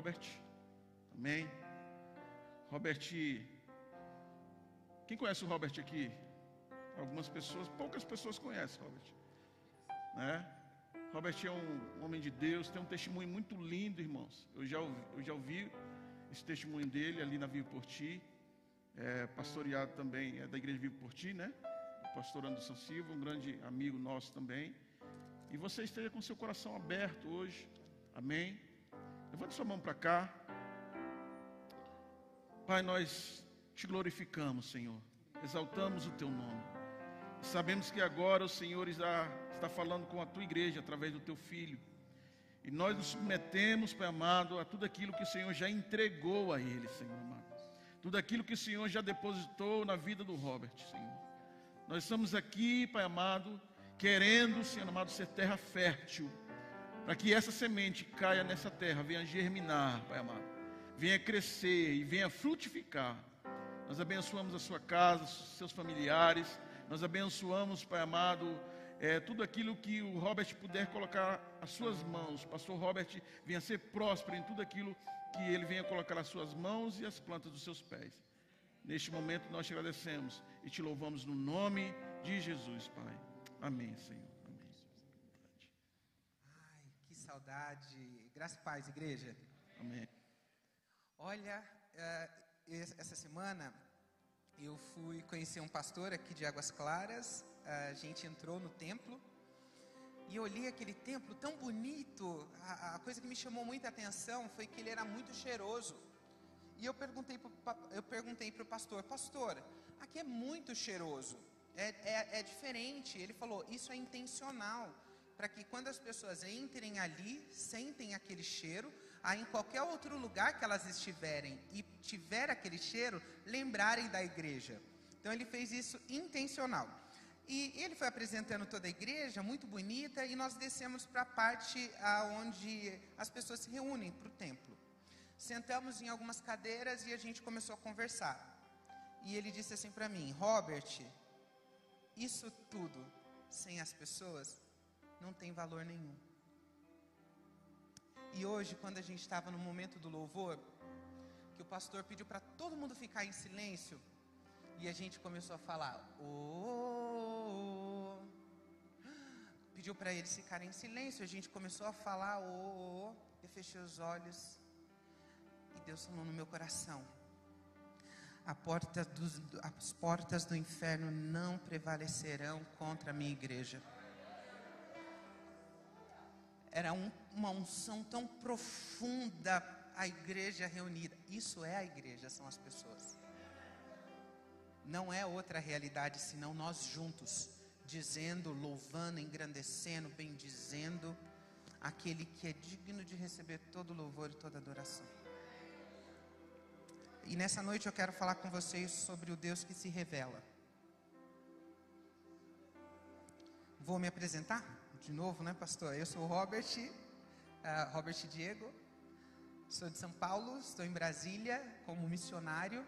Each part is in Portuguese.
Robert. Amém. Robert. Quem conhece o Robert aqui? Algumas pessoas, poucas pessoas conhecem Robert. Né? Robert é um homem de Deus, tem um testemunho muito lindo, irmãos. Eu já ouvi, eu já ouvi esse testemunho dele ali na Vivo por Ti. É, pastoreado também é da Igreja Vivo por Ti, né? O pastor Anderson Silva, um grande amigo nosso também. E você esteja com seu coração aberto hoje. Amém. Levante sua mão para cá. Pai, nós te glorificamos, Senhor. Exaltamos o teu nome. Sabemos que agora o Senhor está, está falando com a tua igreja através do teu filho. E nós nos submetemos, Pai amado, a tudo aquilo que o Senhor já entregou a ele, Senhor amado. Tudo aquilo que o Senhor já depositou na vida do Robert, Senhor. Nós estamos aqui, Pai amado, querendo, Senhor amado, ser terra fértil, para que essa semente caia nessa terra, venha germinar, Pai amado, venha crescer e venha frutificar. Nós abençoamos a sua casa, seus familiares, nós abençoamos, Pai amado, é, tudo aquilo que o Robert puder colocar as suas mãos. Pastor Robert venha ser próspero em tudo aquilo que ele venha colocar as suas mãos e as plantas dos seus pés. Neste momento nós te agradecemos e te louvamos no nome de Jesus, Pai. Amém, Senhor. Amém. Ai, que saudade. Graça e paz, igreja. Amém. Olha, uh, essa semana eu fui conhecer um pastor aqui de Águas Claras. A gente entrou no templo e eu olhei aquele templo tão bonito. A, a coisa que me chamou muita atenção foi que ele era muito cheiroso. E eu perguntei para o pastor: Pastor, aqui é muito cheiroso. É, é, é diferente. Ele falou: Isso é intencional. Para que quando as pessoas entrem ali, sentem aquele cheiro, aí em qualquer outro lugar que elas estiverem e tiver aquele cheiro, lembrarem da igreja. Então ele fez isso intencional. E ele foi apresentando toda a igreja, muito bonita, e nós descemos para a parte onde as pessoas se reúnem para o templo. Sentamos em algumas cadeiras e a gente começou a conversar. E ele disse assim para mim: Robert, isso tudo sem as pessoas não tem valor nenhum. E hoje, quando a gente estava no momento do louvor, que o pastor pediu para todo mundo ficar em silêncio, e a gente começou a falar, oh, oh. pediu para eles ficarem em silêncio, a gente começou a falar, oh, oh, oh. eu fechei os olhos, e Deus falou no meu coração, porta dos, as portas do inferno não prevalecerão contra a minha igreja era um, uma unção tão profunda a igreja reunida. Isso é a igreja, são as pessoas. Não é outra realidade senão nós juntos, dizendo, louvando, engrandecendo, bendizendo aquele que é digno de receber todo louvor e toda adoração. E nessa noite eu quero falar com vocês sobre o Deus que se revela. Vou me apresentar? De novo, né, pastor? Eu sou o Robert, uh, Robert Diego, sou de São Paulo, estou em Brasília como missionário.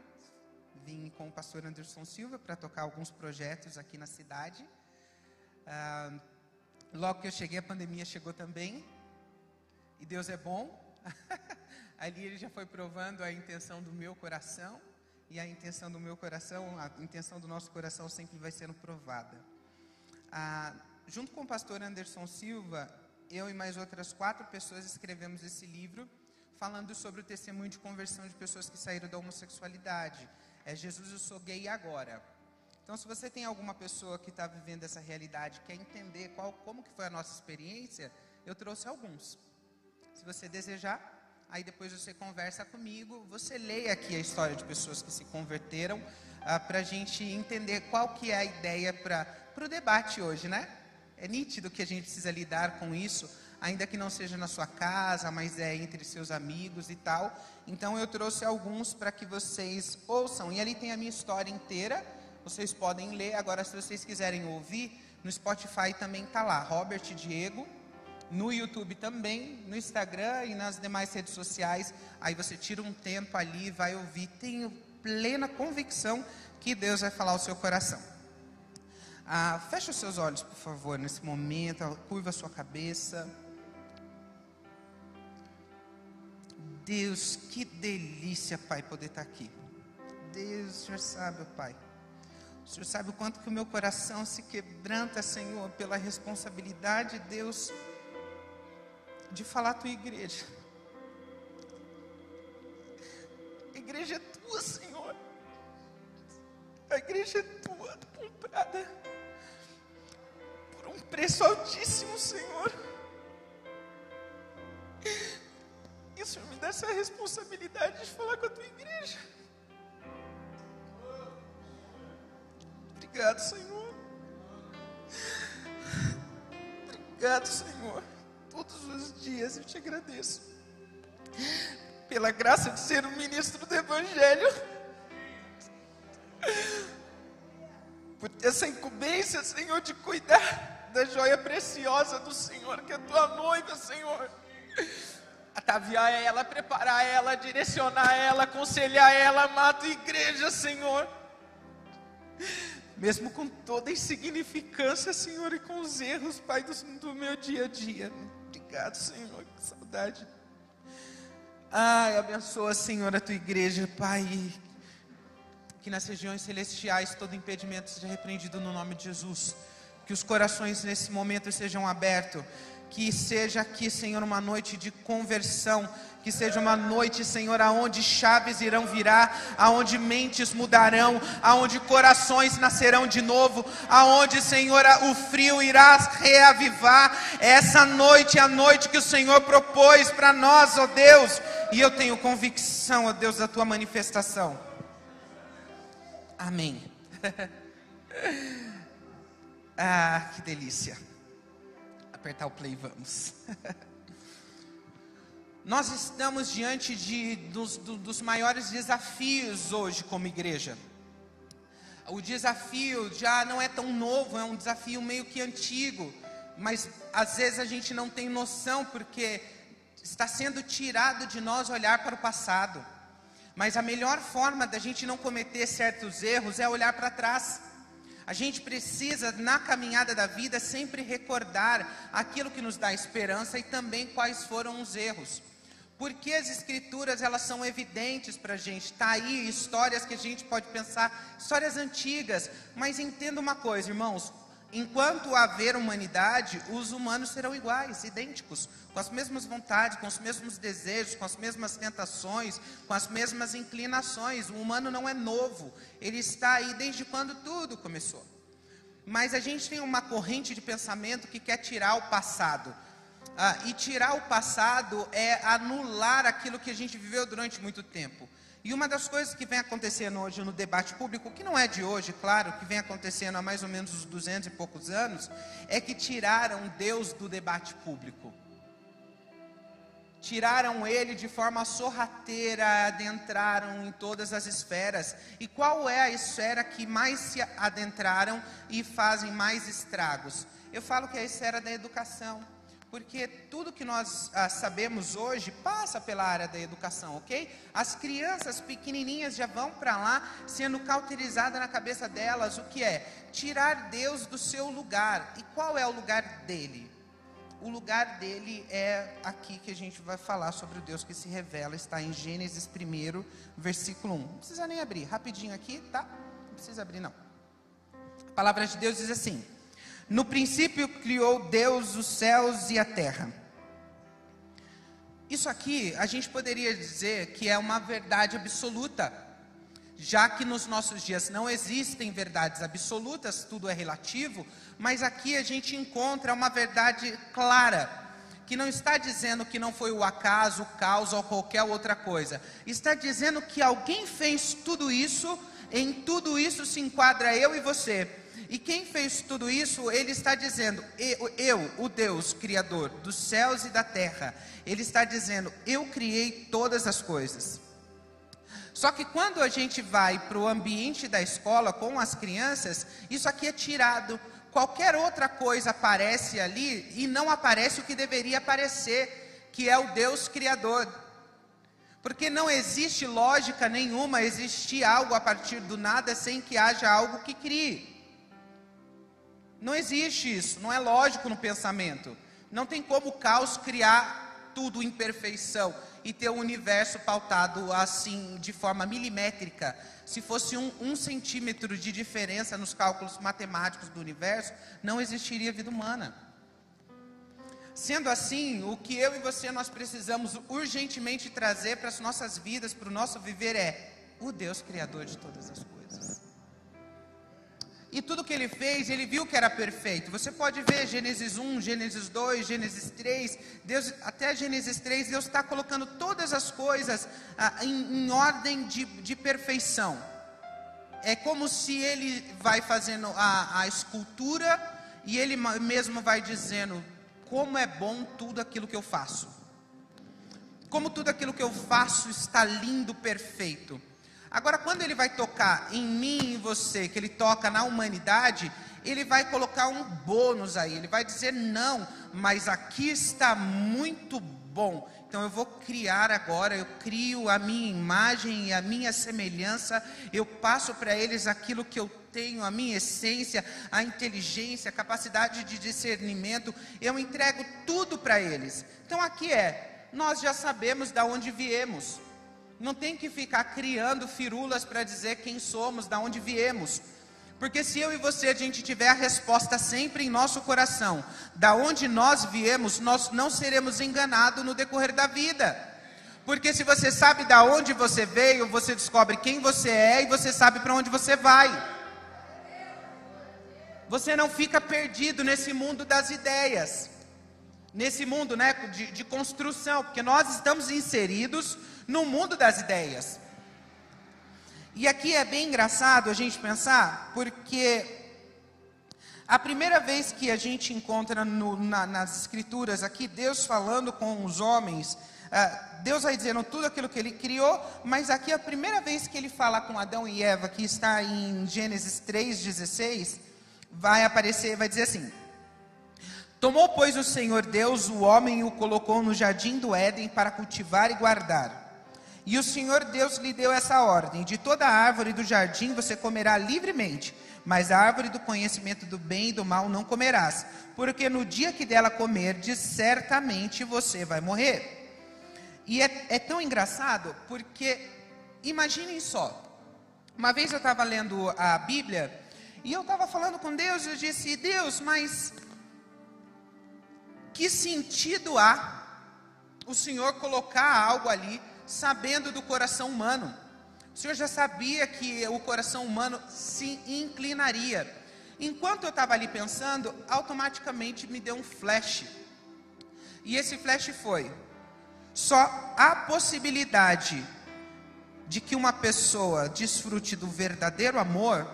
Vim com o pastor Anderson Silva para tocar alguns projetos aqui na cidade. Uh, logo que eu cheguei, a pandemia chegou também. E Deus é bom. Ali ele já foi provando a intenção do meu coração. E a intenção do meu coração, a intenção do nosso coração sempre vai sendo provada. Ah, junto com o pastor Anderson Silva, eu e mais outras quatro pessoas escrevemos esse livro falando sobre o testemunho de conversão de pessoas que saíram da homossexualidade. É Jesus, eu sou gay agora. Então, se você tem alguma pessoa que está vivendo essa realidade, quer entender qual, como que foi a nossa experiência, eu trouxe alguns. Se você desejar, aí depois você conversa comigo, você leia aqui a história de pessoas que se converteram, ah, para a gente entender qual que é a ideia para o debate hoje, né? É nítido que a gente precisa lidar com isso, ainda que não seja na sua casa, mas é entre seus amigos e tal. Então eu trouxe alguns para que vocês ouçam. E ali tem a minha história inteira. Vocês podem ler. Agora, se vocês quiserem ouvir, no Spotify também está lá, Robert Diego. No YouTube também, no Instagram e nas demais redes sociais. Aí você tira um tempo ali, vai ouvir. Tenho plena convicção que Deus vai falar ao seu coração. Ah, feche os seus olhos, por favor, nesse momento. Curva a sua cabeça. Deus, que delícia, Pai, poder estar aqui. Deus, o Senhor sabe, Pai. O Senhor sabe o quanto que o meu coração se quebranta, Senhor, pela responsabilidade, Deus, de falar a tua igreja. A igreja é tua, Senhor. A igreja é tua, comprada por um preço altíssimo, Senhor. E o Senhor me dá essa responsabilidade de falar com a tua igreja. Obrigado, Senhor. Obrigado, Senhor. Todos os dias eu te agradeço. Pela graça de ser um ministro do Evangelho. Por essa incumbência, Senhor, de cuidar da joia preciosa do Senhor, que é a tua noiva, Senhor. Ataviar ela, preparar ela, direcionar ela, aconselhar ela, amar a tua igreja, Senhor mesmo com toda a insignificância, Senhor, e com os erros, Pai, do, do meu dia a dia. Obrigado, Senhor, que saudade. Ai, abençoa, Senhor, a tua igreja, Pai. Que nas regiões celestiais todo impedimento seja repreendido no nome de Jesus. Que os corações nesse momento sejam abertos. Que seja aqui, Senhor, uma noite de conversão que seja uma noite, Senhor, aonde chaves irão virar, aonde mentes mudarão, aonde corações nascerão de novo, aonde, Senhor, o frio irá reavivar. Essa noite é a noite que o Senhor propôs para nós, ó Deus, e eu tenho convicção, ó Deus, da tua manifestação. Amém. ah, que delícia. Apertar o play, vamos. Nós estamos diante de, dos, dos maiores desafios hoje como igreja. O desafio já não é tão novo, é um desafio meio que antigo, mas às vezes a gente não tem noção porque está sendo tirado de nós olhar para o passado. Mas a melhor forma da gente não cometer certos erros é olhar para trás. A gente precisa, na caminhada da vida, sempre recordar aquilo que nos dá esperança e também quais foram os erros. Porque as escrituras elas são evidentes para a gente. Está aí histórias que a gente pode pensar, histórias antigas. Mas entenda uma coisa, irmãos. Enquanto haver humanidade, os humanos serão iguais, idênticos, com as mesmas vontades, com os mesmos desejos, com as mesmas tentações, com as mesmas inclinações. O humano não é novo, ele está aí desde quando tudo começou. Mas a gente tem uma corrente de pensamento que quer tirar o passado. Ah, e tirar o passado é anular aquilo que a gente viveu durante muito tempo. E uma das coisas que vem acontecendo hoje no debate público, que não é de hoje, claro, que vem acontecendo há mais ou menos uns 200 e poucos anos, é que tiraram Deus do debate público. Tiraram ele de forma sorrateira, adentraram em todas as esferas. E qual é a esfera que mais se adentraram e fazem mais estragos? Eu falo que é a esfera da educação porque tudo que nós ah, sabemos hoje passa pela área da educação, ok? As crianças pequenininhas já vão para lá sendo cauterizada na cabeça delas o que é tirar Deus do seu lugar. E qual é o lugar dele? O lugar dele é aqui que a gente vai falar sobre o Deus que se revela, está em Gênesis 1, versículo 1. Não precisa nem abrir, rapidinho aqui, tá? Não precisa abrir não. A palavra de Deus diz assim: no princípio criou Deus os céus e a terra. Isso aqui a gente poderia dizer que é uma verdade absoluta, já que nos nossos dias não existem verdades absolutas, tudo é relativo, mas aqui a gente encontra uma verdade clara, que não está dizendo que não foi o acaso, o caos ou qualquer outra coisa, está dizendo que alguém fez tudo isso, em tudo isso se enquadra eu e você. E quem fez tudo isso, ele está dizendo, eu, o Deus Criador dos céus e da terra, ele está dizendo, eu criei todas as coisas. Só que quando a gente vai para o ambiente da escola com as crianças, isso aqui é tirado. Qualquer outra coisa aparece ali e não aparece o que deveria aparecer, que é o Deus Criador. Porque não existe lógica nenhuma existir algo a partir do nada sem que haja algo que crie. Não existe isso, não é lógico no pensamento. Não tem como o caos criar tudo em perfeição. e ter o universo pautado assim, de forma milimétrica. Se fosse um, um centímetro de diferença nos cálculos matemáticos do universo, não existiria vida humana. Sendo assim, o que eu e você nós precisamos urgentemente trazer para as nossas vidas, para o nosso viver é o Deus criador de todas as coisas. E tudo que ele fez, ele viu que era perfeito. Você pode ver Gênesis 1, Gênesis 2, Gênesis 3, Deus, até Gênesis 3, Deus está colocando todas as coisas ah, em, em, ordem de, de, perfeição. É como se ele vai fazendo a, a escultura e ele mesmo vai dizendo como é bom tudo aquilo que eu faço. Como tudo aquilo que eu faço está lindo, perfeito. Agora, quando ele vai tocar em mim e você, que ele toca na humanidade, ele vai colocar um bônus aí. Ele vai dizer: não, mas aqui está muito bom. Então eu vou criar agora, eu crio a minha imagem e a minha semelhança, eu passo para eles aquilo que eu tenho, a minha essência, a inteligência, a capacidade de discernimento, eu entrego tudo para eles. Então aqui é, nós já sabemos de onde viemos não tem que ficar criando firulas para dizer quem somos, da onde viemos. Porque se eu e você a gente tiver a resposta sempre em nosso coração, da onde nós viemos, nós não seremos enganados no decorrer da vida. Porque se você sabe da onde você veio, você descobre quem você é e você sabe para onde você vai. Você não fica perdido nesse mundo das ideias, nesse mundo né, de, de construção, porque nós estamos inseridos no mundo das ideias. E aqui é bem engraçado a gente pensar, porque a primeira vez que a gente encontra no, na, nas escrituras aqui, Deus falando com os homens, uh, Deus vai dizendo tudo aquilo que ele criou, mas aqui a primeira vez que ele fala com Adão e Eva, que está em Gênesis 3,16, vai aparecer, vai dizer assim: Tomou, pois, o Senhor Deus o homem e o colocou no jardim do Éden para cultivar e guardar. E o Senhor Deus lhe deu essa ordem: de toda árvore do jardim você comerá livremente, mas a árvore do conhecimento do bem e do mal não comerás, porque no dia que dela comerdes, certamente você vai morrer. E é, é tão engraçado porque, imaginem só, uma vez eu estava lendo a Bíblia e eu estava falando com Deus, eu disse: Deus, mas que sentido há o Senhor colocar algo ali? sabendo do coração humano. O Senhor já sabia que o coração humano se inclinaria. Enquanto eu estava ali pensando, automaticamente me deu um flash. E esse flash foi: só há possibilidade de que uma pessoa desfrute do verdadeiro amor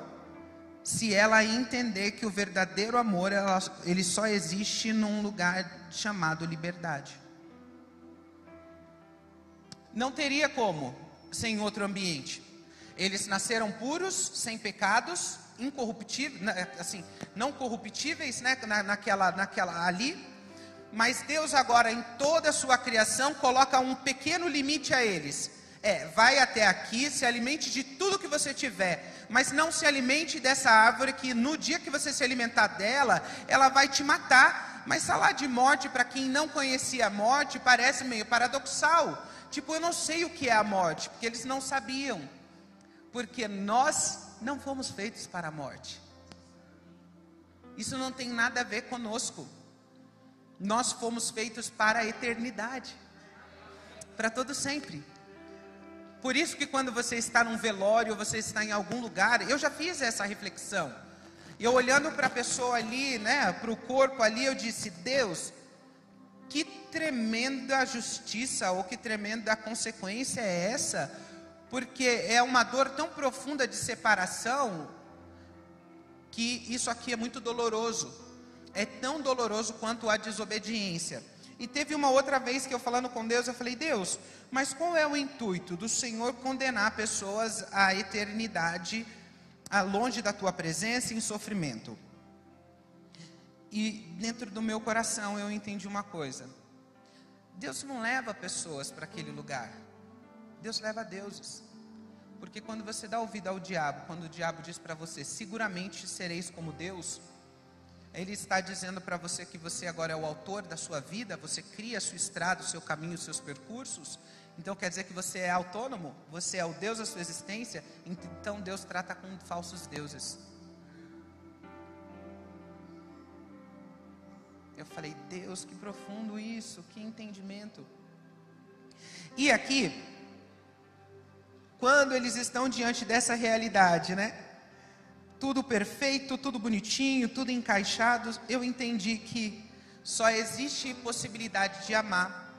se ela entender que o verdadeiro amor ela, ele só existe num lugar chamado liberdade. Não teria como sem outro ambiente. Eles nasceram puros, sem pecados, incorruptíveis, assim, não corruptíveis, né, na, naquela, naquela ali. Mas Deus agora em toda a sua criação coloca um pequeno limite a eles. É, vai até aqui, se alimente de tudo que você tiver, mas não se alimente dessa árvore que no dia que você se alimentar dela, ela vai te matar. Mas falar de morte para quem não conhecia a morte parece meio paradoxal. Tipo, eu não sei o que é a morte, porque eles não sabiam. Porque nós não fomos feitos para a morte. Isso não tem nada a ver conosco. Nós fomos feitos para a eternidade. Para todo sempre. Por isso que quando você está num velório, você está em algum lugar, eu já fiz essa reflexão. Eu olhando para a pessoa ali, né, para o corpo ali, eu disse: Deus, que tremenda justiça ou que tremenda consequência é essa? Porque é uma dor tão profunda de separação que isso aqui é muito doloroso. É tão doloroso quanto a desobediência. E teve uma outra vez que eu falando com Deus, eu falei: "Deus, mas qual é o intuito do Senhor condenar pessoas à eternidade, a longe da tua presença em sofrimento?" E dentro do meu coração eu entendi uma coisa. Deus não leva pessoas para aquele lugar. Deus leva deuses. Porque quando você dá ouvido ao diabo, quando o diabo diz para você, seguramente sereis como Deus, ele está dizendo para você que você agora é o autor da sua vida, você cria a sua estrada, o seu caminho, os seus percursos, Então quer dizer que você é autônomo? Você é o Deus da sua existência? Então Deus trata com falsos deuses. Eu falei, Deus, que profundo isso, que entendimento. E aqui, quando eles estão diante dessa realidade, né? Tudo perfeito, tudo bonitinho, tudo encaixado, eu entendi que só existe possibilidade de amar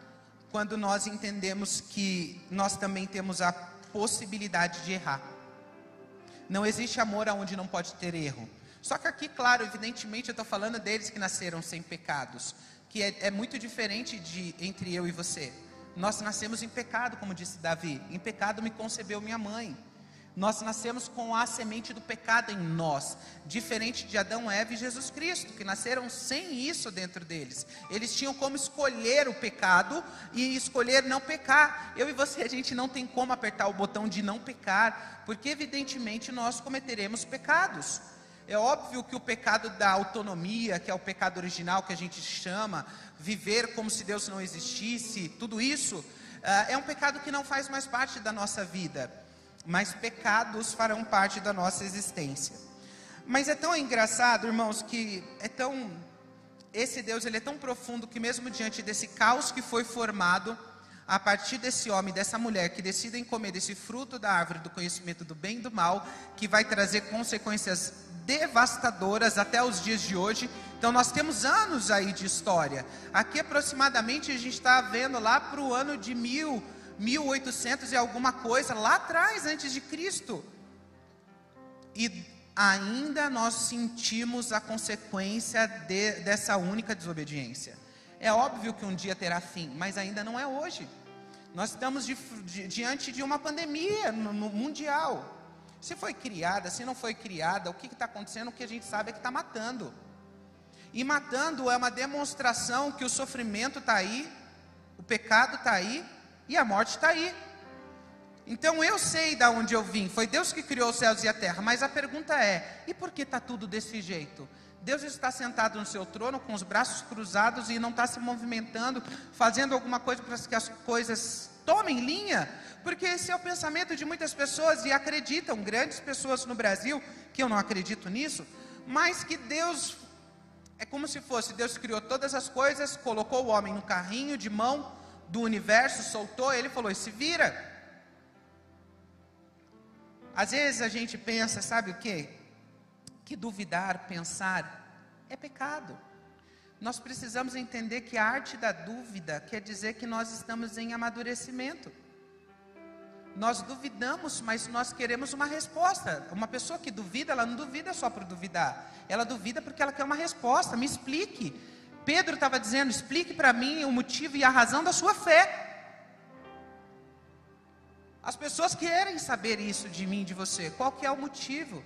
quando nós entendemos que nós também temos a possibilidade de errar. Não existe amor aonde não pode ter erro. Só que aqui, claro, evidentemente, eu estou falando deles que nasceram sem pecados, que é, é muito diferente de entre eu e você. Nós nascemos em pecado, como disse Davi. Em pecado me concebeu minha mãe. Nós nascemos com a semente do pecado em nós, diferente de Adão, Eva e Jesus Cristo, que nasceram sem isso dentro deles. Eles tinham como escolher o pecado e escolher não pecar. Eu e você, a gente não tem como apertar o botão de não pecar, porque evidentemente nós cometeremos pecados. É óbvio que o pecado da autonomia, que é o pecado original que a gente chama, viver como se Deus não existisse, tudo isso, ah, é um pecado que não faz mais parte da nossa vida mas pecados farão parte da nossa existência. Mas é tão engraçado, irmãos, que é tão esse Deus ele é tão profundo que mesmo diante desse caos que foi formado a partir desse homem, dessa mulher que decidem comer desse fruto da árvore do conhecimento do bem e do mal, que vai trazer consequências devastadoras até os dias de hoje. Então nós temos anos aí de história. Aqui aproximadamente a gente está vendo lá para o ano de mil 1800 e alguma coisa, lá atrás, antes de Cristo. E ainda nós sentimos a consequência de, dessa única desobediência. É óbvio que um dia terá fim, mas ainda não é hoje. Nós estamos di, di, diante de uma pandemia no, no, mundial. Se foi criada, se não foi criada, o que está acontecendo? O que a gente sabe é que está matando. E matando é uma demonstração que o sofrimento está aí, o pecado está aí, e a morte está aí. Então eu sei de onde eu vim, foi Deus que criou os céus e a terra, mas a pergunta é: e por que está tudo desse jeito? Deus está sentado no seu trono com os braços cruzados e não está se movimentando, fazendo alguma coisa para que as coisas tomem linha? Porque esse é o pensamento de muitas pessoas e acreditam, grandes pessoas no Brasil, que eu não acredito nisso, mas que Deus é como se fosse Deus criou todas as coisas, colocou o homem no carrinho de mão, do universo, soltou ele falou: se vira. Às vezes a gente pensa, sabe o que? Que duvidar, pensar é pecado. Nós precisamos entender que a arte da dúvida quer dizer que nós estamos em amadurecimento. Nós duvidamos, mas nós queremos uma resposta. Uma pessoa que duvida, ela não duvida só por duvidar. Ela duvida porque ela quer uma resposta. Me explique. Pedro estava dizendo: explique para mim o motivo e a razão da sua fé. As pessoas querem saber isso de mim, de você. Qual que é o motivo?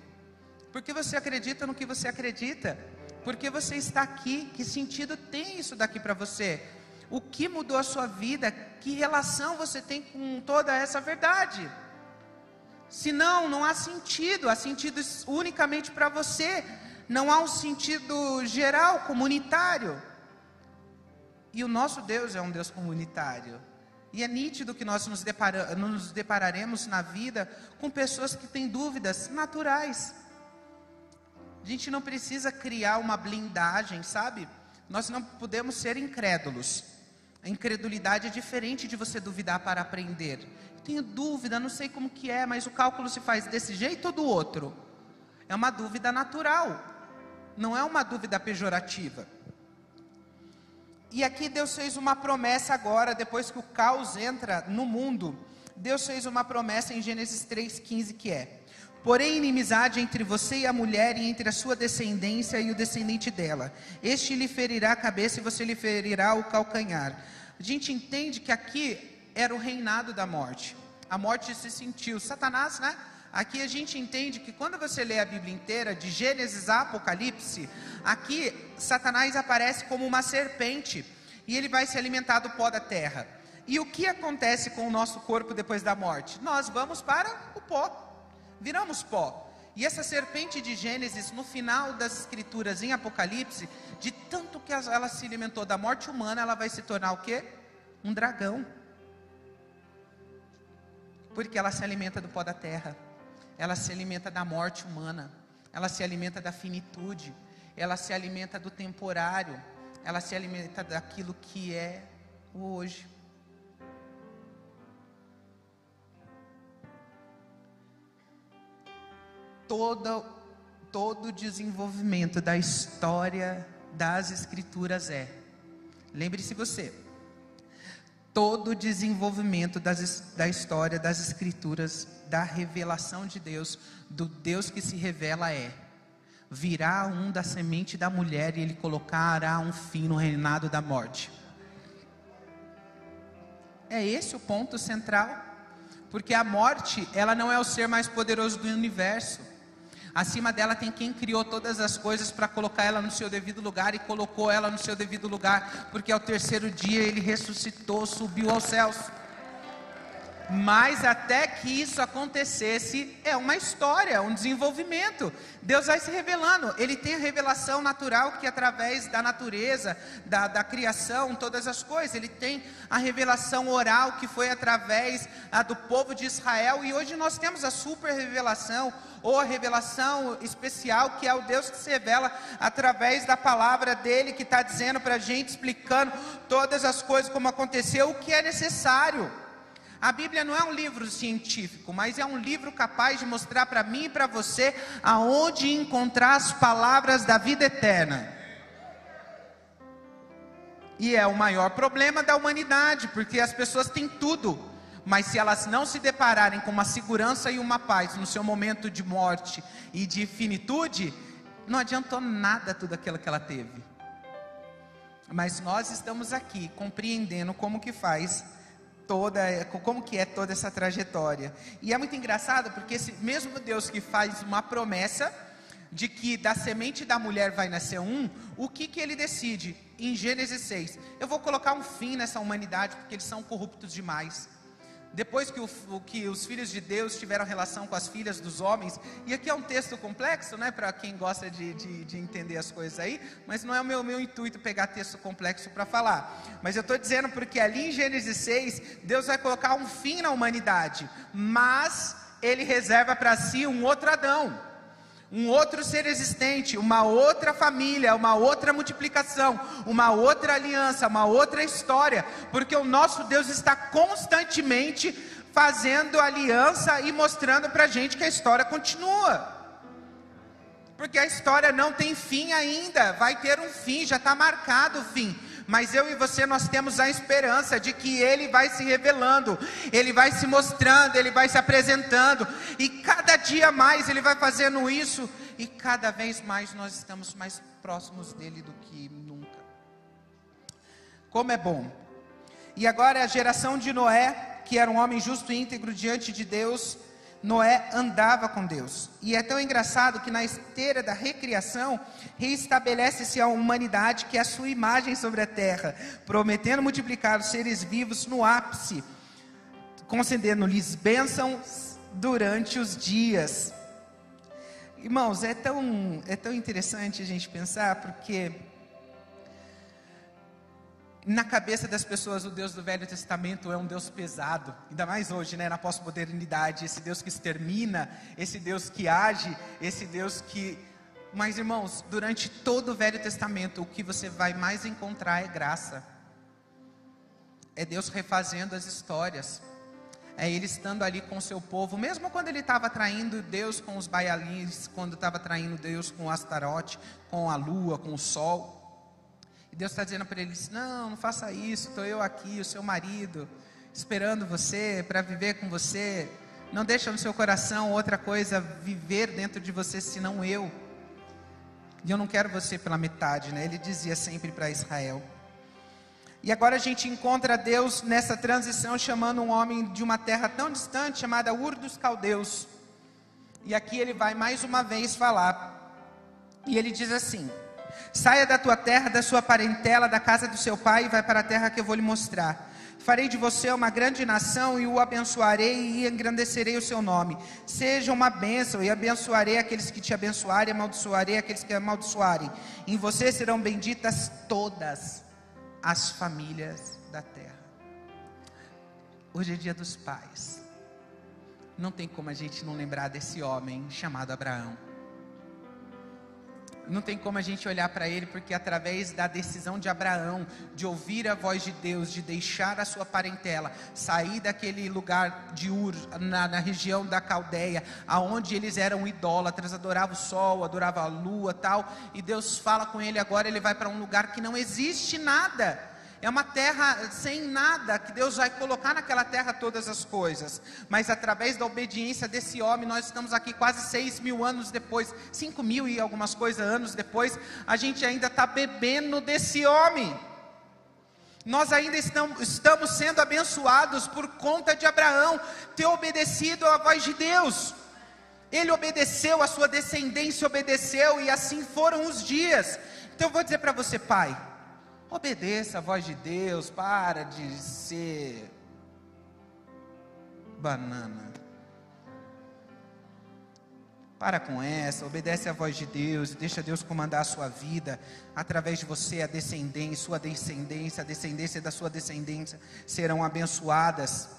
Porque você acredita no que você acredita? Porque você está aqui? Que sentido tem isso daqui para você? O que mudou a sua vida? Que relação você tem com toda essa verdade? Se não, não há sentido. Há sentido unicamente para você não há um sentido geral, comunitário. E o nosso Deus é um Deus comunitário. E é nítido que nós nos, depara, nos depararemos na vida com pessoas que têm dúvidas naturais. A gente não precisa criar uma blindagem, sabe? Nós não podemos ser incrédulos. A incredulidade é diferente de você duvidar para aprender. Eu tenho dúvida, não sei como que é, mas o cálculo se faz desse jeito ou do outro? É uma dúvida natural não é uma dúvida pejorativa. E aqui Deus fez uma promessa agora, depois que o caos entra no mundo. Deus fez uma promessa em Gênesis 3,15 que é: Porém, inimizade entre você e a mulher, e entre a sua descendência e o descendente dela. Este lhe ferirá a cabeça e você lhe ferirá o calcanhar. A gente entende que aqui era o reinado da morte. A morte se sentiu. Satanás, né? Aqui a gente entende que quando você lê a Bíblia inteira, de Gênesis a Apocalipse, aqui Satanás aparece como uma serpente e ele vai se alimentar do pó da terra. E o que acontece com o nosso corpo depois da morte? Nós vamos para o pó, viramos pó. E essa serpente de Gênesis, no final das escrituras em Apocalipse, de tanto que ela se alimentou da morte humana, ela vai se tornar o quê? Um dragão. Porque ela se alimenta do pó da terra, ela se alimenta da morte humana, ela se alimenta da finitude, ela se alimenta do temporário, ela se alimenta daquilo que é o hoje. Todo, todo desenvolvimento da história das Escrituras é. Lembre-se você, todo desenvolvimento das, da história das Escrituras, da revelação de Deus, do Deus que se revela é: virá um da semente da mulher e ele colocará um fim no reinado da morte. É esse o ponto central, porque a morte, ela não é o ser mais poderoso do universo. Acima dela tem quem criou todas as coisas para colocar ela no seu devido lugar e colocou ela no seu devido lugar, porque ao terceiro dia ele ressuscitou, subiu aos céus. Mas até que isso acontecesse, é uma história, um desenvolvimento. Deus vai se revelando. Ele tem a revelação natural que através da natureza, da, da criação, todas as coisas. Ele tem a revelação oral que foi através a, do povo de Israel. E hoje nós temos a super revelação, ou a revelação especial, que é o Deus que se revela através da palavra dele, que está dizendo para a gente, explicando todas as coisas como aconteceu, o que é necessário. A Bíblia não é um livro científico, mas é um livro capaz de mostrar para mim e para você aonde encontrar as palavras da vida eterna. E é o maior problema da humanidade, porque as pessoas têm tudo, mas se elas não se depararem com uma segurança e uma paz no seu momento de morte e de finitude, não adiantou nada tudo aquilo que ela teve. Mas nós estamos aqui compreendendo como que faz toda, como que é toda essa trajetória. E é muito engraçado porque esse mesmo Deus que faz uma promessa de que da semente da mulher vai nascer um, o que que ele decide? Em Gênesis 6, eu vou colocar um fim nessa humanidade porque eles são corruptos demais depois que, o, que, os filhos de Deus tiveram relação com as filhas dos homens, e aqui é um texto complexo, né, para quem gosta de, de, de, entender as coisas aí, mas não é o meu, meu intuito pegar texto complexo para falar. Mas eu estou dizendo porque ali em Gênesis 6, Deus vai colocar um fim na humanidade, mas Ele reserva para si um outro Adão um outro ser existente, uma outra família, uma outra multiplicação, uma outra aliança, uma outra história, porque o nosso Deus está constantemente fazendo aliança e mostrando para a gente que a história continua. Porque a história não tem fim ainda, vai ter um fim, já está marcado o fim mas eu e você nós temos a esperança de que Ele vai se revelando, Ele vai se mostrando, Ele vai se apresentando, e cada dia mais Ele vai fazendo isso, e cada vez mais nós estamos mais próximos dele do que nunca. Como é bom! E agora a geração de Noé, que era um homem justo e íntegro diante de Deus, Noé andava com Deus. E é tão engraçado que na esteira da recriação, reestabelece-se a humanidade que é a sua imagem sobre a terra, prometendo multiplicar os seres vivos no ápice, concedendo-lhes bênçãos durante os dias. Irmãos, é tão, é tão interessante a gente pensar, porque na cabeça das pessoas, o Deus do Velho Testamento é um Deus pesado, ainda mais hoje, né, na pós-modernidade, esse Deus que extermina, esse Deus que age, esse Deus que. Mas, irmãos, durante todo o Velho Testamento, o que você vai mais encontrar é graça, é Deus refazendo as histórias, é Ele estando ali com o seu povo, mesmo quando Ele estava traindo Deus com os baialins, quando estava traindo Deus com o Astarote, com a lua, com o sol. E Deus está dizendo para eles: Não, não faça isso, estou eu aqui, o seu marido, esperando você para viver com você. Não deixa no seu coração outra coisa viver dentro de você senão eu. E eu não quero você pela metade, né? Ele dizia sempre para Israel. E agora a gente encontra Deus nessa transição, chamando um homem de uma terra tão distante, chamada Ur dos Caldeus. E aqui ele vai mais uma vez falar. E ele diz assim: Saia da tua terra, da sua parentela, da casa do seu pai, e vai para a terra que eu vou lhe mostrar. Farei de você uma grande nação e o abençoarei e engrandecerei o seu nome. Seja uma bênção e abençoarei aqueles que te abençoarem, amaldiçoarei aqueles que amaldiçoarem. Em você serão benditas todas as famílias da terra. Hoje é dia dos pais. não tem como a gente não lembrar desse homem chamado Abraão. Não tem como a gente olhar para ele, porque através da decisão de Abraão, de ouvir a voz de Deus, de deixar a sua parentela, sair daquele lugar de Ur, na, na região da Caldeia, aonde eles eram idólatras, adoravam o sol, adoravam a lua tal, e Deus fala com ele agora, ele vai para um lugar que não existe nada é uma terra sem nada, que Deus vai colocar naquela terra todas as coisas. Mas através da obediência desse homem, nós estamos aqui quase seis mil anos depois, cinco mil e algumas coisas anos depois, a gente ainda está bebendo desse homem. Nós ainda estamos, sendo abençoados por conta de Abraão ter obedecido à voz de Deus. Ele obedeceu, a sua descendência obedeceu, e assim foram os dias. Então eu vou dizer para você, pai, Obedeça a voz de Deus, para de ser banana. Para com essa, obedece a voz de Deus e deixa Deus comandar a sua vida através de você, a descendência, sua descendência, a descendência da sua descendência serão abençoadas.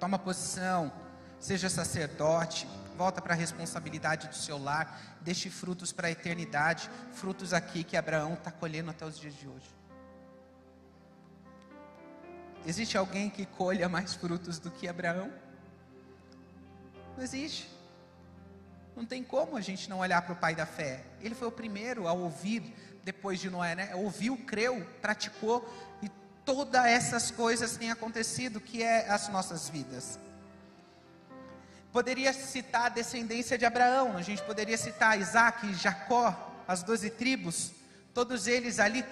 Toma posição, seja sacerdote, volta para a responsabilidade do seu lar, deixe frutos para a eternidade, frutos aqui que Abraão está colhendo até os dias de hoje. Existe alguém que colha mais frutos do que Abraão? Não existe. Não tem como a gente não olhar para o pai da fé. Ele foi o primeiro a ouvir depois de Noé, né? Ouviu, creu, praticou e todas essas coisas têm acontecido, que é as nossas vidas. Poderia citar a descendência de Abraão, a gente poderia citar Isaac, Jacó, as doze tribos, todos eles ali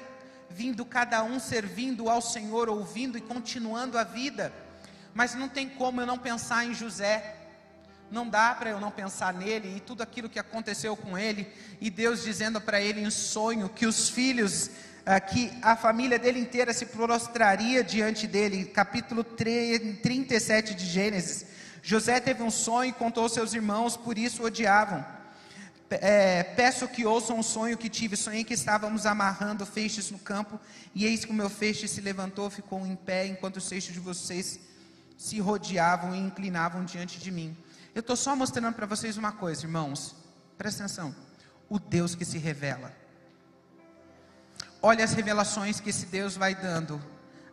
vindo cada um servindo ao Senhor, ouvindo e continuando a vida. Mas não tem como eu não pensar em José. Não dá para eu não pensar nele e tudo aquilo que aconteceu com ele, e Deus dizendo para ele em sonho que os filhos, ah, que a família dele inteira se prostraria diante dele, capítulo 3, 37 de Gênesis. José teve um sonho e contou aos seus irmãos, por isso o odiavam é, peço que ouçam um sonho que tive. Sonhei que estávamos amarrando feixes no campo, e eis que o meu feixe se levantou, ficou em pé, enquanto os feixes de vocês se rodeavam e inclinavam diante de mim. Eu estou só mostrando para vocês uma coisa, irmãos. Presta atenção. O Deus que se revela. Olha as revelações que esse Deus vai dando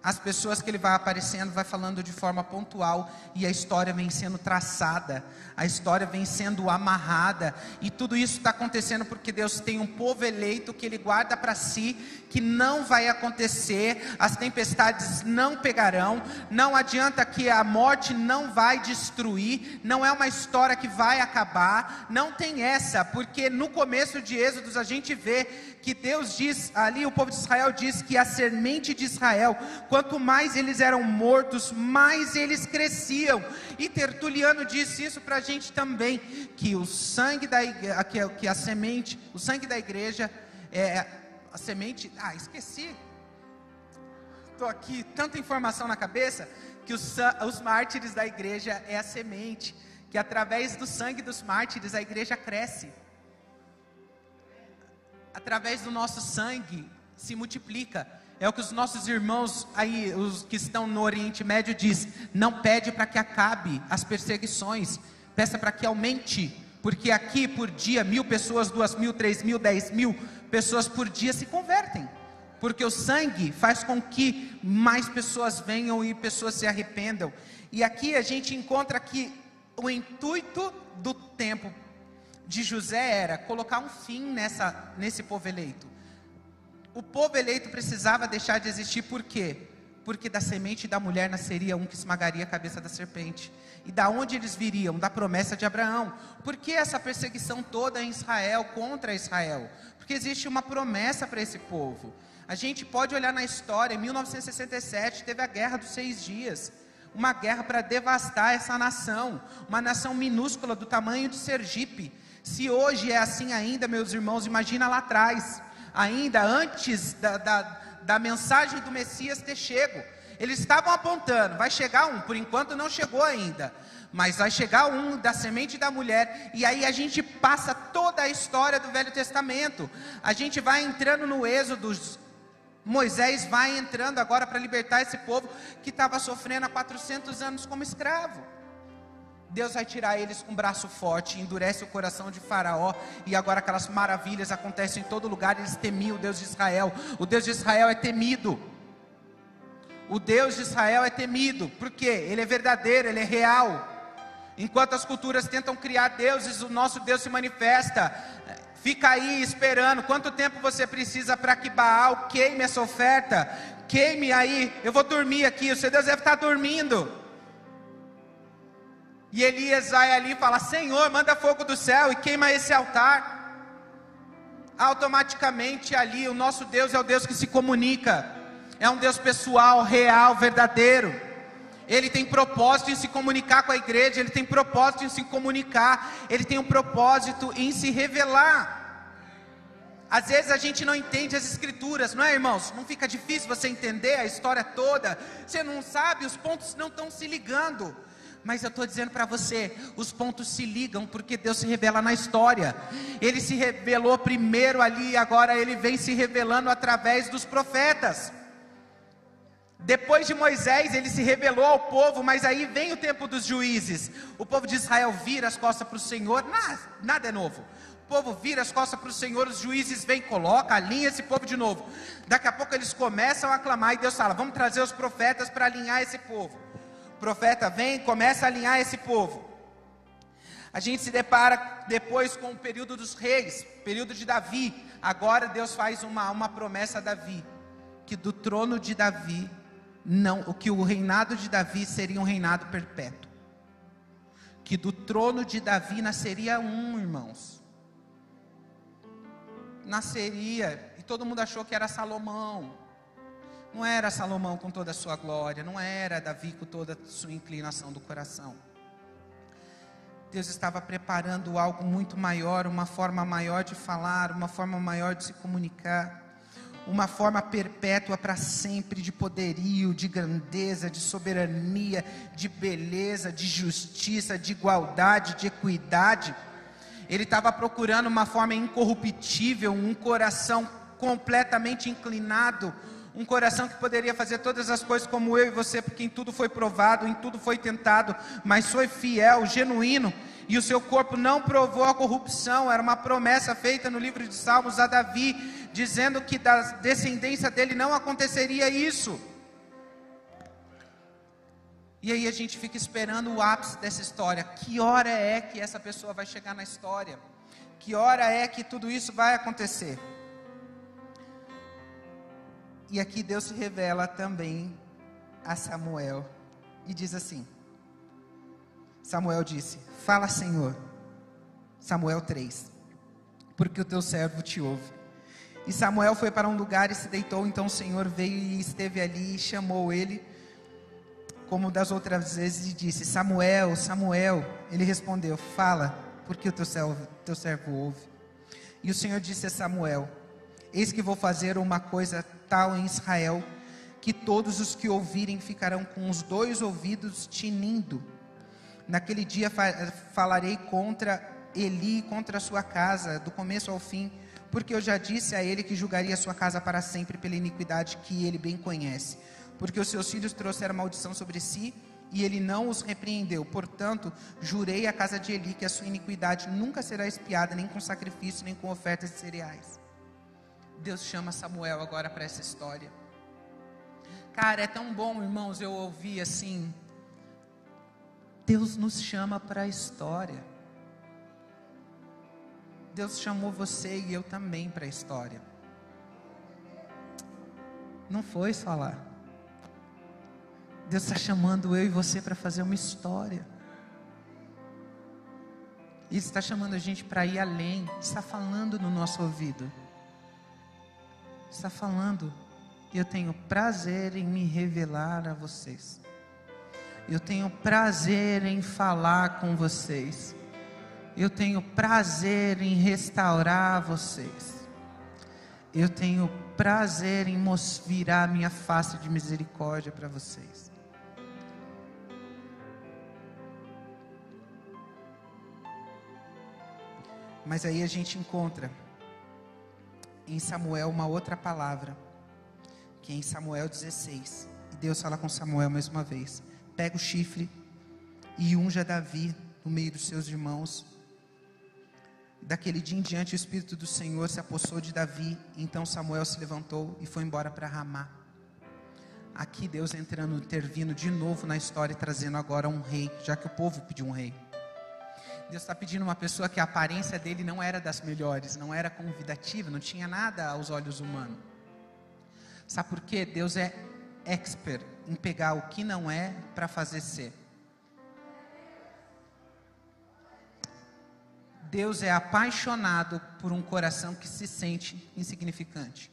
as pessoas que ele vai aparecendo, vai falando de forma pontual e a história vem sendo traçada, a história vem sendo amarrada, e tudo isso está acontecendo porque Deus tem um povo eleito que ele guarda para si, que não vai acontecer, as tempestades não pegarão, não adianta que a morte não vai destruir, não é uma história que vai acabar, não tem essa, porque no começo de Êxodos a gente vê que Deus diz, ali o povo de Israel diz que a semente de Israel, quanto mais eles eram mortos, mais eles cresciam. E Tertuliano disse isso para a gente também, que o sangue da igreja, que, que a semente, o sangue da igreja, é, a semente, ah, esqueci. Estou aqui, tanta informação na cabeça, que os, os mártires da igreja é a semente, que através do sangue dos mártires a igreja cresce através do nosso sangue se multiplica. É o que os nossos irmãos aí, os que estão no Oriente Médio, diz: não pede para que acabe as perseguições, peça para que aumente, porque aqui por dia mil pessoas, duas mil, três mil, dez mil pessoas por dia se convertem, porque o sangue faz com que mais pessoas venham e pessoas se arrependam. E aqui a gente encontra que o intuito do tempo de José era colocar um fim nessa, nesse povo eleito. O povo eleito precisava deixar de existir por quê? Porque da semente da mulher nasceria um que esmagaria a cabeça da serpente. E da onde eles viriam? Da promessa de Abraão. Por que essa perseguição toda em Israel contra Israel? Porque existe uma promessa para esse povo. A gente pode olhar na história, em 1967 teve a Guerra dos Seis Dias uma guerra para devastar essa nação, uma nação minúscula do tamanho de Sergipe, se hoje é assim ainda, meus irmãos, imagina lá atrás, ainda antes da, da, da mensagem do Messias ter chego. Eles estavam apontando, vai chegar um, por enquanto não chegou ainda, mas vai chegar um da semente da mulher, e aí a gente passa toda a história do Velho Testamento. A gente vai entrando no Êxodo, Moisés vai entrando agora para libertar esse povo que estava sofrendo há 400 anos como escravo. Deus vai tirar eles com um braço forte, endurece o coração de Faraó, e agora aquelas maravilhas acontecem em todo lugar. Eles temiam o Deus de Israel. O Deus de Israel é temido. O Deus de Israel é temido, porque ele é verdadeiro, ele é real. Enquanto as culturas tentam criar deuses, o nosso Deus se manifesta. Fica aí esperando. Quanto tempo você precisa para que Baal queime essa oferta? Queime aí. Eu vou dormir aqui. O seu Deus deve estar dormindo. E Elias vai ali e fala: Senhor, manda fogo do céu e queima esse altar. Automaticamente ali, o nosso Deus é o Deus que se comunica, é um Deus pessoal, real, verdadeiro. Ele tem propósito em se comunicar com a igreja, ele tem propósito em se comunicar, ele tem um propósito em se revelar. Às vezes a gente não entende as escrituras, não é, irmãos? Não fica difícil você entender a história toda. Você não sabe, os pontos não estão se ligando. Mas eu estou dizendo para você, os pontos se ligam porque Deus se revela na história. Ele se revelou primeiro ali, agora ele vem se revelando através dos profetas. Depois de Moisés, ele se revelou ao povo, mas aí vem o tempo dos juízes. O povo de Israel vira as costas para o Senhor, nada, nada é novo. O povo vira as costas para o Senhor, os juízes vêm, coloca, alinha esse povo de novo. Daqui a pouco eles começam a clamar e Deus fala: Vamos trazer os profetas para alinhar esse povo profeta vem, começa a alinhar esse povo. A gente se depara depois com o período dos reis, período de Davi. Agora Deus faz uma, uma promessa a Davi, que do trono de Davi, não, o que o reinado de Davi seria um reinado perpétuo. Que do trono de Davi nasceria um, irmãos. Nasceria, e todo mundo achou que era Salomão. Não era Salomão com toda a sua glória, não era Davi com toda a sua inclinação do coração. Deus estava preparando algo muito maior, uma forma maior de falar, uma forma maior de se comunicar, uma forma perpétua para sempre de poderio, de grandeza, de soberania, de beleza, de justiça, de igualdade, de equidade. Ele estava procurando uma forma incorruptível, um coração completamente inclinado um coração que poderia fazer todas as coisas como eu e você, porque em tudo foi provado, em tudo foi tentado, mas foi fiel, genuíno, e o seu corpo não provou a corrupção. Era uma promessa feita no livro de Salmos a Davi, dizendo que da descendência dele não aconteceria isso. E aí a gente fica esperando o ápice dessa história. Que hora é que essa pessoa vai chegar na história? Que hora é que tudo isso vai acontecer? E aqui Deus se revela também a Samuel e diz assim: Samuel disse: Fala, Senhor. Samuel 3. Porque o teu servo te ouve. E Samuel foi para um lugar e se deitou. Então o Senhor veio e esteve ali e chamou ele, como das outras vezes, e disse: Samuel, Samuel. Ele respondeu: Fala, porque o teu servo, teu servo ouve. E o Senhor disse a Samuel: Eis que vou fazer uma coisa tal em Israel, que todos os que ouvirem ficarão com os dois ouvidos tinindo. Naquele dia falarei contra Eli e contra a sua casa, do começo ao fim, porque eu já disse a ele que julgaria a sua casa para sempre pela iniquidade que ele bem conhece. Porque os seus filhos trouxeram maldição sobre si e ele não os repreendeu. Portanto, jurei à casa de Eli que a sua iniquidade nunca será espiada, nem com sacrifício, nem com ofertas de cereais. Deus chama Samuel agora para essa história. Cara, é tão bom, irmãos, eu ouvir assim. Deus nos chama para a história. Deus chamou você e eu também para a história. Não foi só lá. Deus está chamando eu e você para fazer uma história. Ele está chamando a gente para ir além. Está falando no nosso ouvido está falando, eu tenho prazer em me revelar a vocês. Eu tenho prazer em falar com vocês. Eu tenho prazer em restaurar vocês. Eu tenho prazer em virar minha face de misericórdia para vocês. Mas aí a gente encontra em Samuel uma outra palavra, que é em Samuel 16. E Deus fala com Samuel mais uma vez: pega o chifre e unja Davi no meio dos seus irmãos. Daquele dia em diante, o Espírito do Senhor se apossou de Davi. Então Samuel se levantou e foi embora para Ramá. Aqui Deus entrando, intervindo de novo na história trazendo agora um rei, já que o povo pediu um rei. Deus está pedindo uma pessoa que a aparência dele não era das melhores, não era convidativa, não tinha nada aos olhos humanos. Sabe por quê? Deus é expert em pegar o que não é para fazer ser. Deus é apaixonado por um coração que se sente insignificante.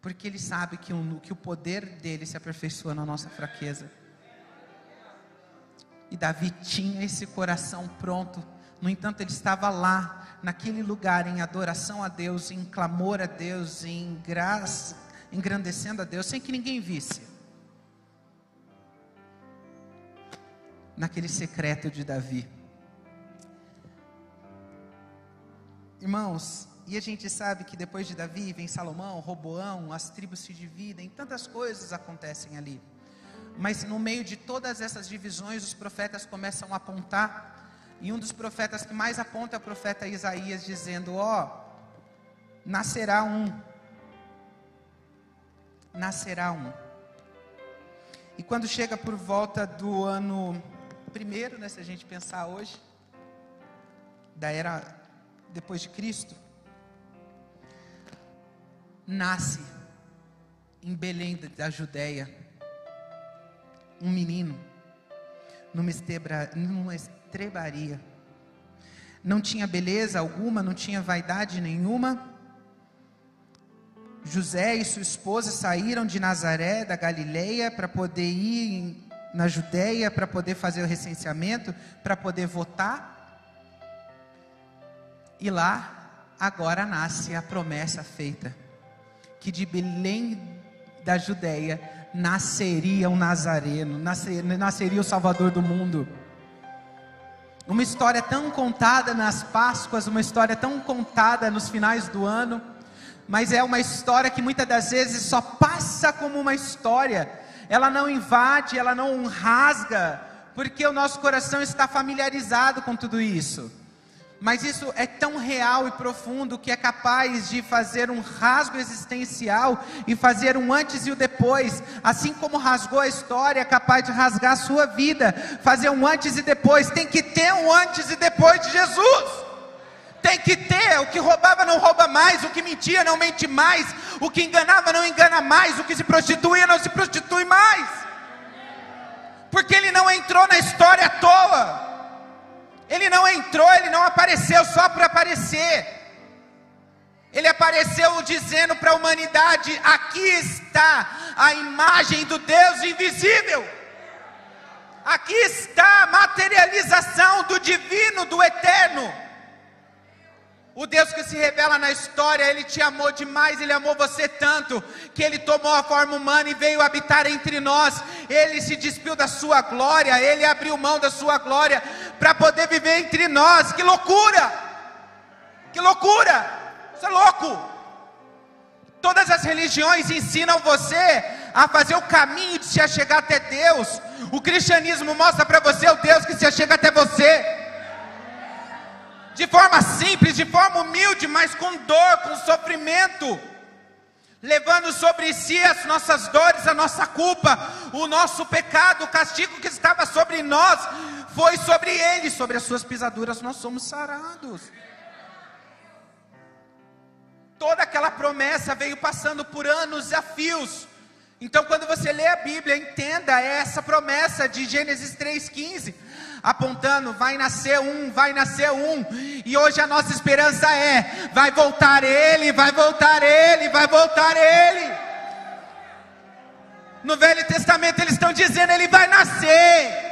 Porque Ele sabe que o, que o poder dele se aperfeiçoa na nossa fraqueza. E Davi tinha esse coração pronto. No entanto, ele estava lá, naquele lugar, em adoração a Deus, em clamor a Deus, em graça, engrandecendo a Deus, sem que ninguém visse. naquele secreto de Davi. Irmãos, e a gente sabe que depois de Davi vem Salomão, Roboão, as tribos se dividem, tantas coisas acontecem ali. Mas no meio de todas essas divisões, os profetas começam a apontar, e um dos profetas que mais aponta é o profeta Isaías, dizendo: Ó, oh, nascerá um, nascerá um. E quando chega por volta do ano primeiro, né, se a gente pensar hoje, da era depois de Cristo, nasce em Belém da Judéia um menino numa, estebra, numa estrebaria. Não tinha beleza alguma, não tinha vaidade nenhuma. José e sua esposa saíram de Nazaré, da Galileia, para poder ir na Judéia para poder fazer o recenseamento, para poder votar. E lá agora nasce a promessa feita que de Belém da Judéia nasceria um nazareno, nasceria o Salvador do mundo. Uma história tão contada nas Páscoas, uma história tão contada nos finais do ano, mas é uma história que muitas das vezes só passa como uma história ela não invade, ela não rasga, porque o nosso coração está familiarizado com tudo isso. Mas isso é tão real e profundo que é capaz de fazer um rasgo existencial e fazer um antes e o um depois, assim como rasgou a história, é capaz de rasgar a sua vida, fazer um antes e depois. Tem que ter um antes e depois de Jesus. Tem que ter, o que roubava não rouba mais, o que mentia não mente mais, o que enganava não engana mais, o que se prostituía não se prostitui mais. Porque ele não entrou na história à toa. Ele não entrou, ele não apareceu só por aparecer. Ele apareceu dizendo para a humanidade: aqui está a imagem do Deus invisível. Aqui está a materialização do divino, do eterno. O Deus que se revela na história, Ele te amou demais, Ele amou você tanto, que Ele tomou a forma humana e veio habitar entre nós. Ele se despiu da sua glória, Ele abriu mão da sua glória para poder viver entre nós. Que loucura! Que loucura! Isso é louco! Todas as religiões ensinam você a fazer o caminho de se achegar até Deus. O cristianismo mostra para você o Deus que se achega até você de forma simples, de forma humilde, mas com dor, com sofrimento, levando sobre si as nossas dores, a nossa culpa, o nosso pecado, o castigo que estava sobre nós, foi sobre ele, sobre as suas pisaduras nós somos sarados. Toda aquela promessa veio passando por anos a fios. Então, quando você lê a Bíblia, entenda essa promessa de Gênesis 3,15 apontando: vai nascer um, vai nascer um. E hoje a nossa esperança é: vai voltar ele, vai voltar ele, vai voltar ele. No Velho Testamento eles estão dizendo: ele vai nascer.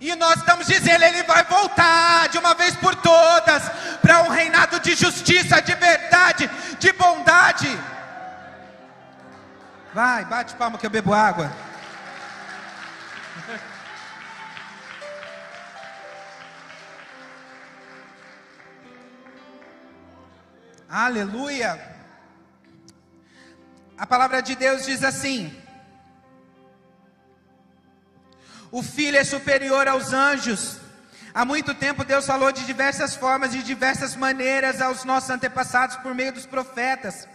E nós estamos dizendo: ele vai voltar de uma vez por todas para um reinado de justiça, de verdade, de bondade. Vai, bate palma que eu bebo água. Aleluia. A palavra de Deus diz assim: O Filho é superior aos anjos. Há muito tempo Deus falou de diversas formas, de diversas maneiras aos nossos antepassados por meio dos profetas.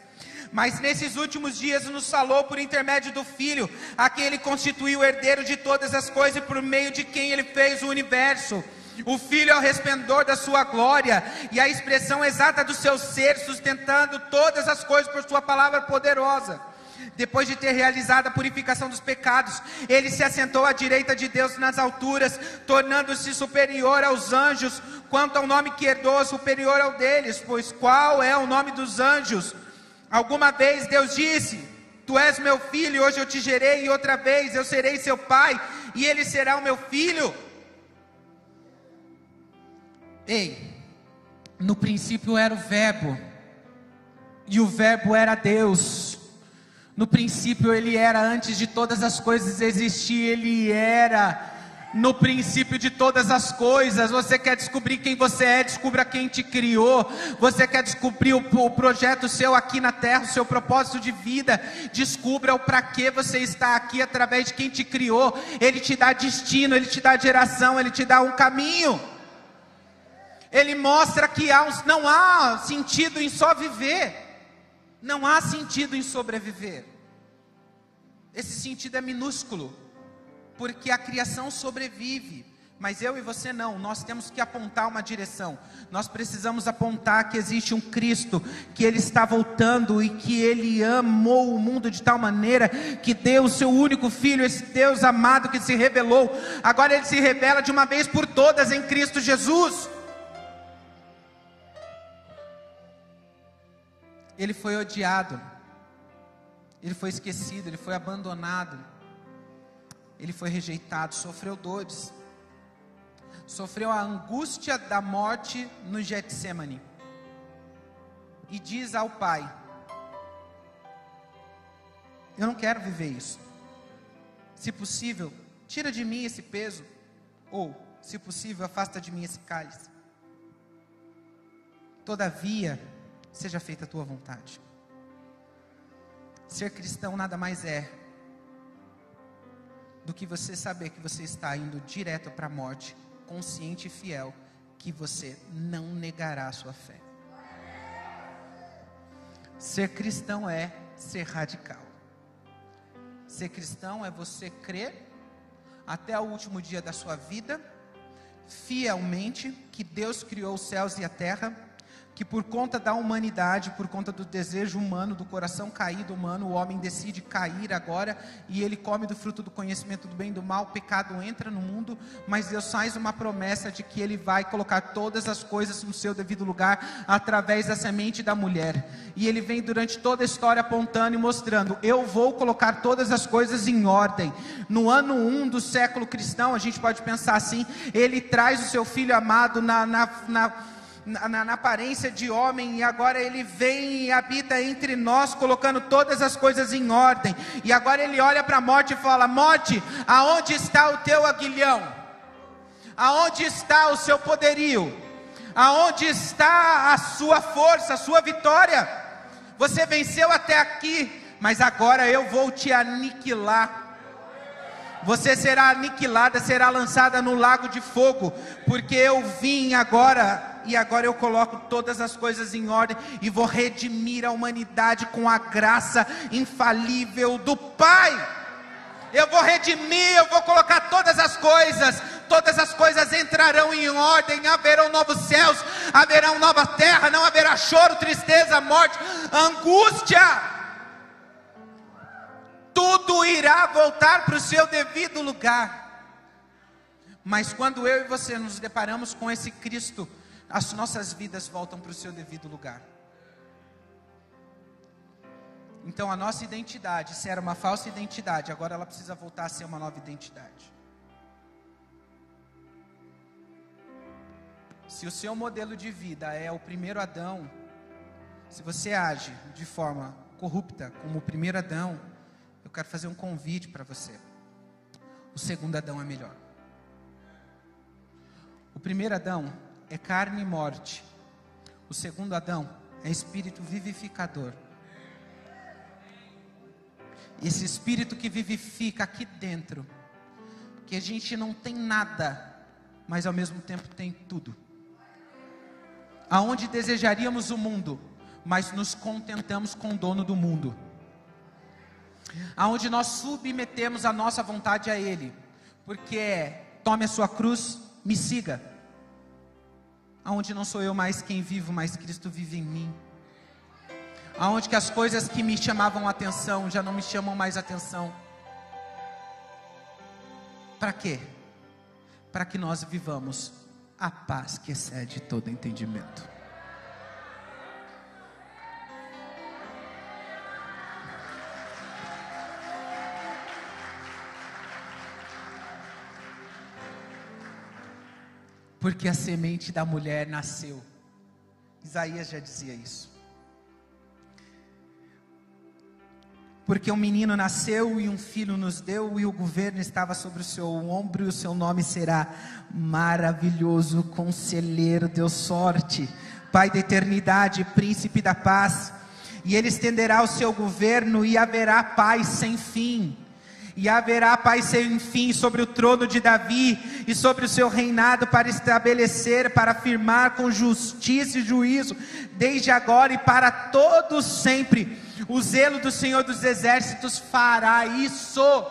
Mas nesses últimos dias nos falou por intermédio do Filho, a quem ele constituiu herdeiro de todas as coisas e por meio de quem ele fez o universo. O Filho é o resplendor da sua glória e a expressão exata do seu ser, sustentando todas as coisas por sua palavra poderosa. Depois de ter realizado a purificação dos pecados, ele se assentou à direita de Deus nas alturas, tornando-se superior aos anjos, quanto ao nome que herdou, superior ao deles, pois qual é o nome dos anjos? Alguma vez Deus disse: Tu és meu filho, hoje eu te gerei, e outra vez eu serei seu pai, e ele será o meu filho. Ei, no princípio era o Verbo, e o Verbo era Deus. No princípio ele era, antes de todas as coisas existir, ele era. No princípio de todas as coisas, você quer descobrir quem você é, descubra quem te criou. Você quer descobrir o, o projeto seu aqui na terra, o seu propósito de vida, descubra o para que você está aqui através de quem te criou. Ele te dá destino, ele te dá geração, ele te dá um caminho ele mostra que há, não há sentido em só viver, não há sentido em sobreviver. Esse sentido é minúsculo, porque a criação sobrevive, mas eu e você não, nós temos que apontar uma direção. Nós precisamos apontar que existe um Cristo, que Ele está voltando e que Ele amou o mundo de tal maneira que deu o seu único Filho, esse Deus amado que se revelou. Agora Ele se revela de uma vez por todas em Cristo Jesus. Ele foi odiado, ele foi esquecido, ele foi abandonado, ele foi rejeitado, sofreu dores, sofreu a angústia da morte no Getsemane, e diz ao Pai: Eu não quero viver isso. Se possível, tira de mim esse peso, ou, se possível, afasta de mim esse cálice. Todavia, seja feita a tua vontade. Ser cristão nada mais é do que você saber que você está indo direto para a morte, consciente e fiel, que você não negará a sua fé. Ser cristão é ser radical. Ser cristão é você crer até o último dia da sua vida, fielmente, que Deus criou os céus e a terra que por conta da humanidade, por conta do desejo humano, do coração caído humano, o homem decide cair agora e ele come do fruto do conhecimento do bem e do mal, o pecado entra no mundo, mas Deus faz uma promessa de que ele vai colocar todas as coisas no seu devido lugar através da semente da mulher. E ele vem durante toda a história apontando e mostrando: eu vou colocar todas as coisas em ordem. No ano 1 um do século cristão, a gente pode pensar assim: ele traz o seu filho amado na, na, na na, na, aparência de homem, e agora ele vem e habita entre nós, colocando todas as coisas em ordem. E agora ele olha para a morte e fala: Morte, aonde está o teu aguilhão? Aonde está o seu poderio? Aonde está a sua força, a sua vitória? Você venceu até aqui, mas agora eu vou te aniquilar. Você será aniquilada, será lançada no lago de fogo, porque eu vim agora e agora eu coloco todas as coisas em ordem e vou redimir a humanidade com a graça infalível do Pai. Eu vou redimir, eu vou colocar todas as coisas, todas as coisas entrarão em ordem, haverão novos céus, haverão nova terra, não haverá choro, tristeza, morte, angústia. Tudo irá voltar para o seu devido lugar. Mas quando eu e você nos deparamos com esse Cristo as nossas vidas voltam para o seu devido lugar. Então a nossa identidade, se era uma falsa identidade, agora ela precisa voltar a ser uma nova identidade. Se o seu modelo de vida é o primeiro Adão, se você age de forma corrupta como o primeiro Adão, quero fazer um convite para você. O segundo Adão é melhor. O primeiro Adão é carne e morte. O segundo Adão é espírito vivificador. Esse espírito que vivifica aqui dentro que a gente não tem nada, mas ao mesmo tempo tem tudo. Aonde desejaríamos o mundo, mas nos contentamos com o dono do mundo. Aonde nós submetemos a nossa vontade a Ele, porque é, tome a sua cruz, me siga. Aonde não sou eu mais quem vivo, mas Cristo vive em mim. Aonde que as coisas que me chamavam atenção já não me chamam mais atenção. Para quê? Para que nós vivamos a paz que excede todo entendimento. Porque a semente da mulher nasceu. Isaías já dizia isso. Porque um menino nasceu e um filho nos deu, e o governo estava sobre o seu ombro, e o seu nome será maravilhoso, conselheiro, Deus sorte, Pai da eternidade, príncipe da paz. E ele estenderá o seu governo e haverá paz sem fim e haverá paz sem fim sobre o trono de Davi e sobre o seu reinado para estabelecer, para afirmar com justiça e juízo, desde agora e para todos sempre. O zelo do Senhor dos Exércitos fará isso.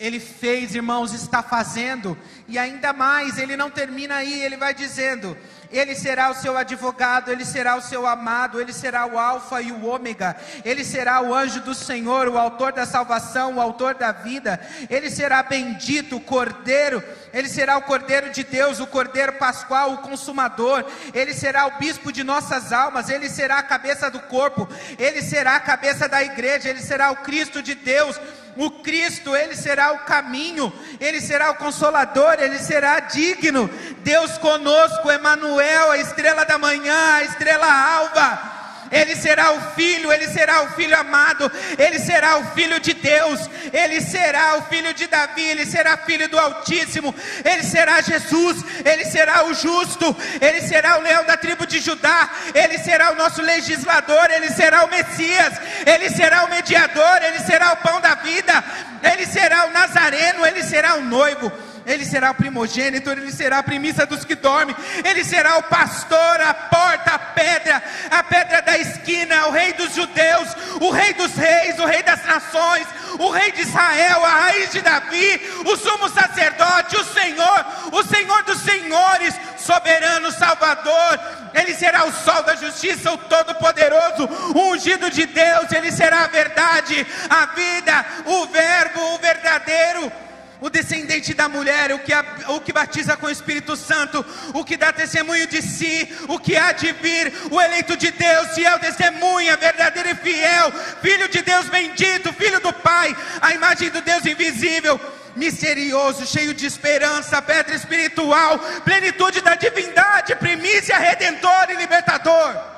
Ele fez, irmãos, está fazendo, e ainda mais, ele não termina aí, ele vai dizendo: ele será o seu advogado, ele será o seu amado, ele será o Alfa e o Ômega, ele será o anjo do Senhor, o autor da salvação, o autor da vida, ele será bendito, o Cordeiro, ele será o Cordeiro de Deus, o Cordeiro Pascual, o Consumador, ele será o bispo de nossas almas, ele será a cabeça do corpo, ele será a cabeça da igreja, ele será o Cristo de Deus o Cristo, ele será o caminho, ele será o consolador, ele será digno. Deus conosco, Emanuel, a estrela da manhã, a estrela alva ele será o filho, ele será o filho amado, ele será o filho de Deus, ele será o filho de Davi, ele será filho do Altíssimo, ele será Jesus, ele será o justo, ele será o leão da tribo de Judá, ele será o nosso legislador, ele será o Messias, ele será o mediador, ele será o pão da vida, ele será o Nazareno, ele será o noivo ele será o primogênito, ele será a primícia dos que dormem, ele será o pastor, a porta, a pedra, a pedra da esquina, o rei dos judeus, o rei dos reis, o rei das nações, o rei de Israel, a raiz de Davi, o sumo sacerdote, o Senhor, o Senhor dos senhores, soberano Salvador, ele será o sol da justiça, o todo-poderoso, o ungido de Deus, ele será a verdade, a vida, o verbo, o verdadeiro o descendente da mulher, o que, o que batiza com o Espírito Santo, o que dá testemunho de si, o que há de vir, o eleito de Deus, fiel testemunha, verdadeiro e fiel, filho de Deus bendito, filho do Pai, a imagem do Deus invisível, misterioso, cheio de esperança, pedra espiritual, plenitude da divindade, primícia, redentor e libertador.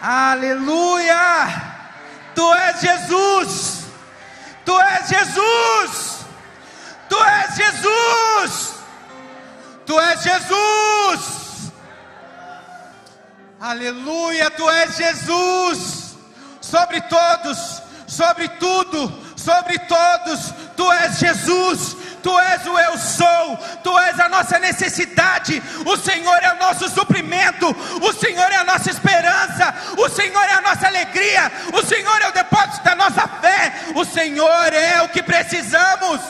Aleluia! Tu és Jesus! Tu és Jesus! Tu és Jesus! Tu és Jesus! Aleluia! Tu és Jesus! Sobre todos, sobre tudo, sobre todos, Tu és Jesus! Tu és o eu sou, Tu és a nossa necessidade, o Senhor é o nosso suprimento, o Senhor é a nossa esperança, o Senhor é a nossa alegria, o Senhor é o depósito da nossa fé, o Senhor é o que precisamos.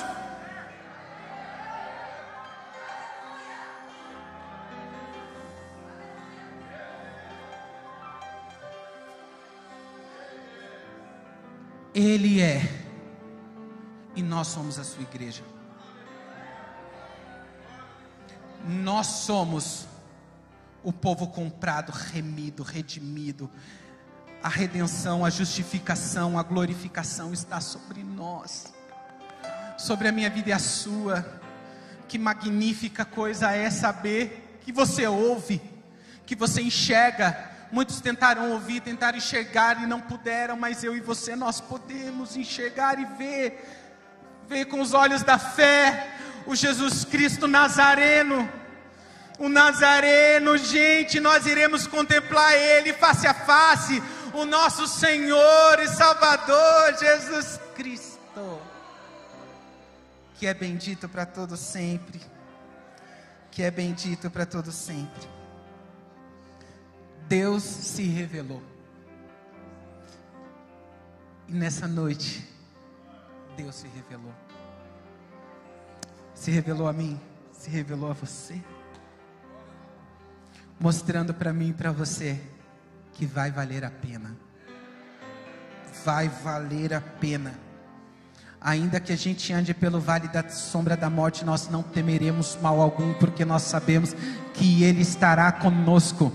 Ele é, e nós somos a sua igreja. Nós somos o povo comprado, remido, redimido. A redenção, a justificação, a glorificação está sobre nós, sobre a minha vida e a sua. Que magnífica coisa é saber que você ouve, que você enxerga. Muitos tentaram ouvir, tentaram enxergar e não puderam, mas eu e você nós podemos enxergar e ver, ver com os olhos da fé o Jesus Cristo Nazareno o Nazareno, gente, nós iremos contemplar Ele face a face, o nosso Senhor e Salvador Jesus Cristo, que é bendito para todos sempre, que é bendito para todos sempre. Deus se revelou. E nessa noite, Deus se revelou. Se revelou a mim, se revelou a você mostrando para mim e para você que vai valer a pena. Vai valer a pena. Ainda que a gente ande pelo vale da sombra da morte, nós não temeremos mal algum, porque nós sabemos que Ele estará conosco.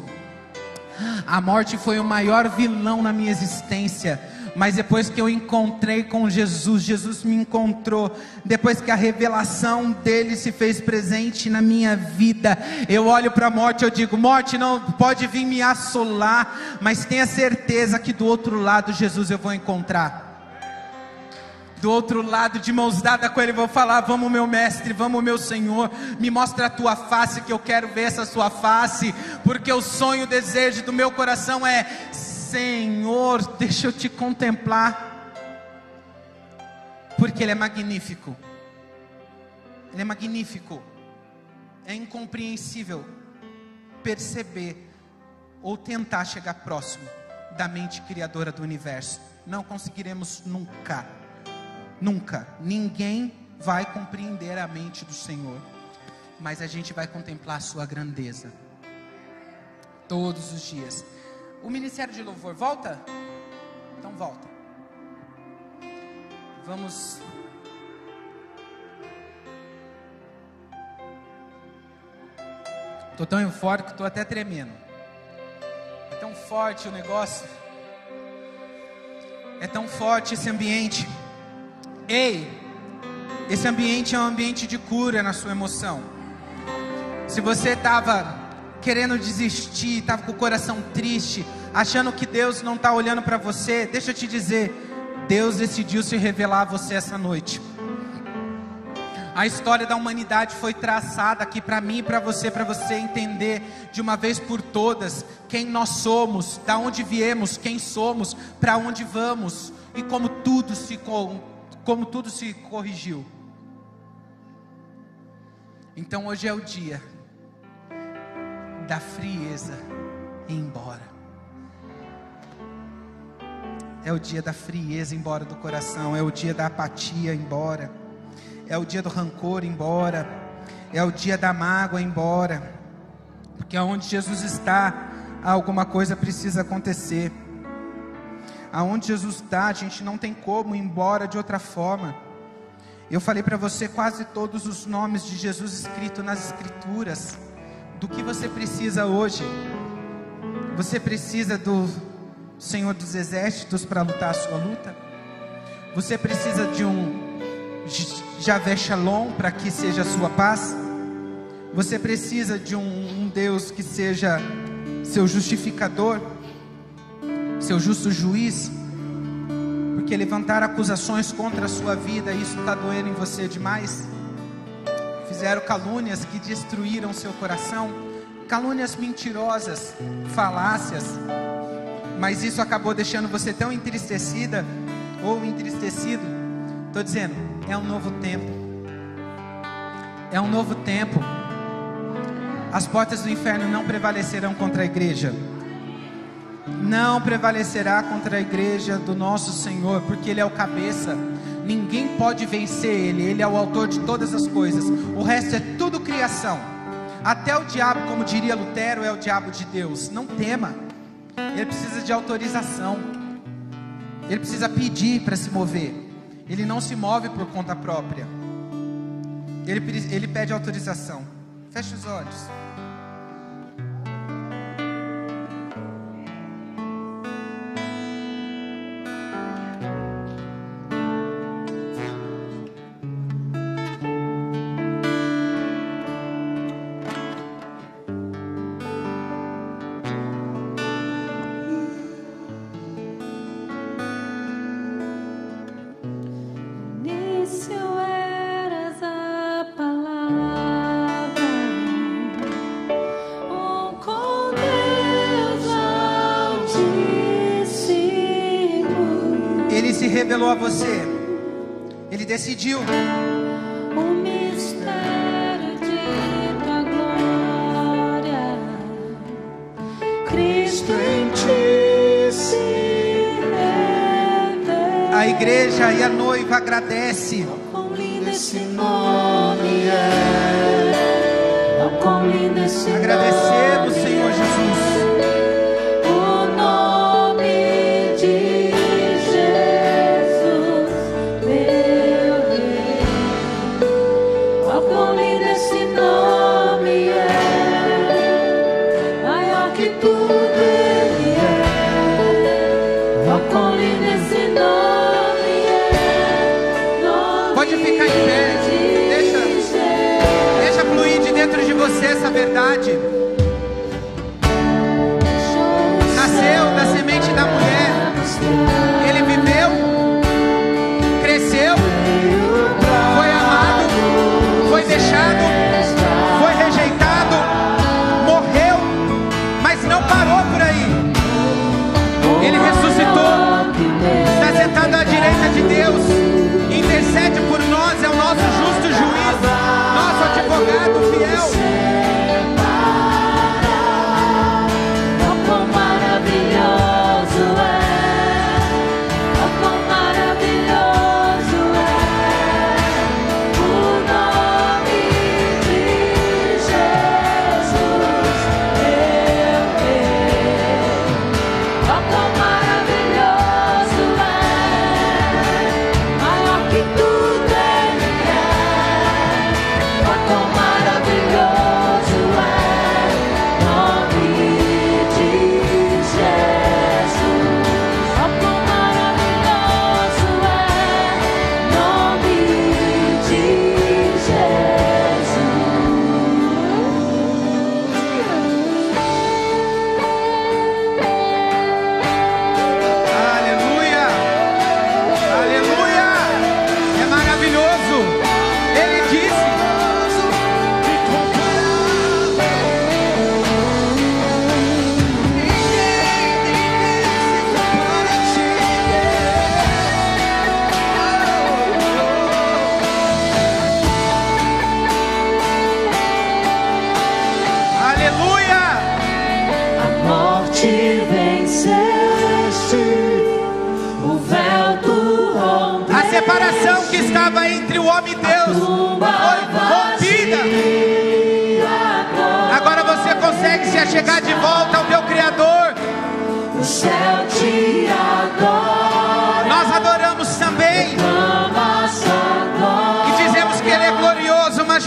A morte foi o maior vilão na minha existência mas depois que eu encontrei com Jesus, Jesus me encontrou, depois que a revelação dele se fez presente na minha vida, eu olho para a morte eu digo: morte não pode vir me assolar, mas tenha certeza que do outro lado Jesus eu vou encontrar. Do outro lado, de mãos dadas com Ele, vou falar: Vamos, meu mestre, vamos, meu Senhor, me mostra a tua face, que eu quero ver essa sua face, porque o sonho, o desejo do meu coração é Senhor, deixa eu te contemplar, porque Ele é magnífico, Ele é magnífico, é incompreensível perceber ou tentar chegar próximo da mente criadora do universo, não conseguiremos nunca, nunca, ninguém vai compreender a mente do Senhor, mas a gente vai contemplar a Sua grandeza todos os dias. O ministério de louvor volta? Então volta. Vamos. Estou tão eufórico que estou até tremendo. É tão forte o negócio. É tão forte esse ambiente. Ei, esse ambiente é um ambiente de cura na sua emoção. Se você estava querendo desistir, estava com o coração triste, achando que Deus não está olhando para você, deixa eu te dizer, Deus decidiu se revelar a você essa noite. A história da humanidade foi traçada aqui para mim e para você, para você entender de uma vez por todas quem nós somos, da onde viemos, quem somos, para onde vamos e como tudo se como tudo se corrigiu. Então hoje é o dia da frieza ir embora. É o dia da frieza embora do coração, é o dia da apatia embora, é o dia do rancor embora, é o dia da mágoa embora, porque aonde Jesus está, alguma coisa precisa acontecer. Aonde Jesus está, a gente não tem como ir embora de outra forma. Eu falei para você quase todos os nomes de Jesus escritos nas Escrituras do que você precisa hoje. Você precisa do Senhor dos Exércitos para lutar a sua luta. Você precisa de um Javé Shalom para que seja a sua paz. Você precisa de um, um Deus que seja seu justificador, seu justo juiz, porque levantar acusações contra a sua vida, isso está doendo em você demais fizeram calúnias que destruíram seu coração, calúnias mentirosas, falácias, mas isso acabou deixando você tão entristecida ou entristecido. Estou dizendo, é um novo tempo. É um novo tempo. As portas do inferno não prevalecerão contra a igreja. Não prevalecerá contra a igreja do nosso Senhor, porque Ele é o cabeça Ninguém pode vencer Ele, Ele é o autor de todas as coisas. O resto é tudo criação. Até o diabo, como diria Lutero, é o diabo de Deus. Não tema, ele precisa de autorização, ele precisa pedir para se mover. Ele não se move por conta própria, ele, ele pede autorização. Feche os olhos. O mistério glória, Cristo em se. A igreja e a noiva agradecem.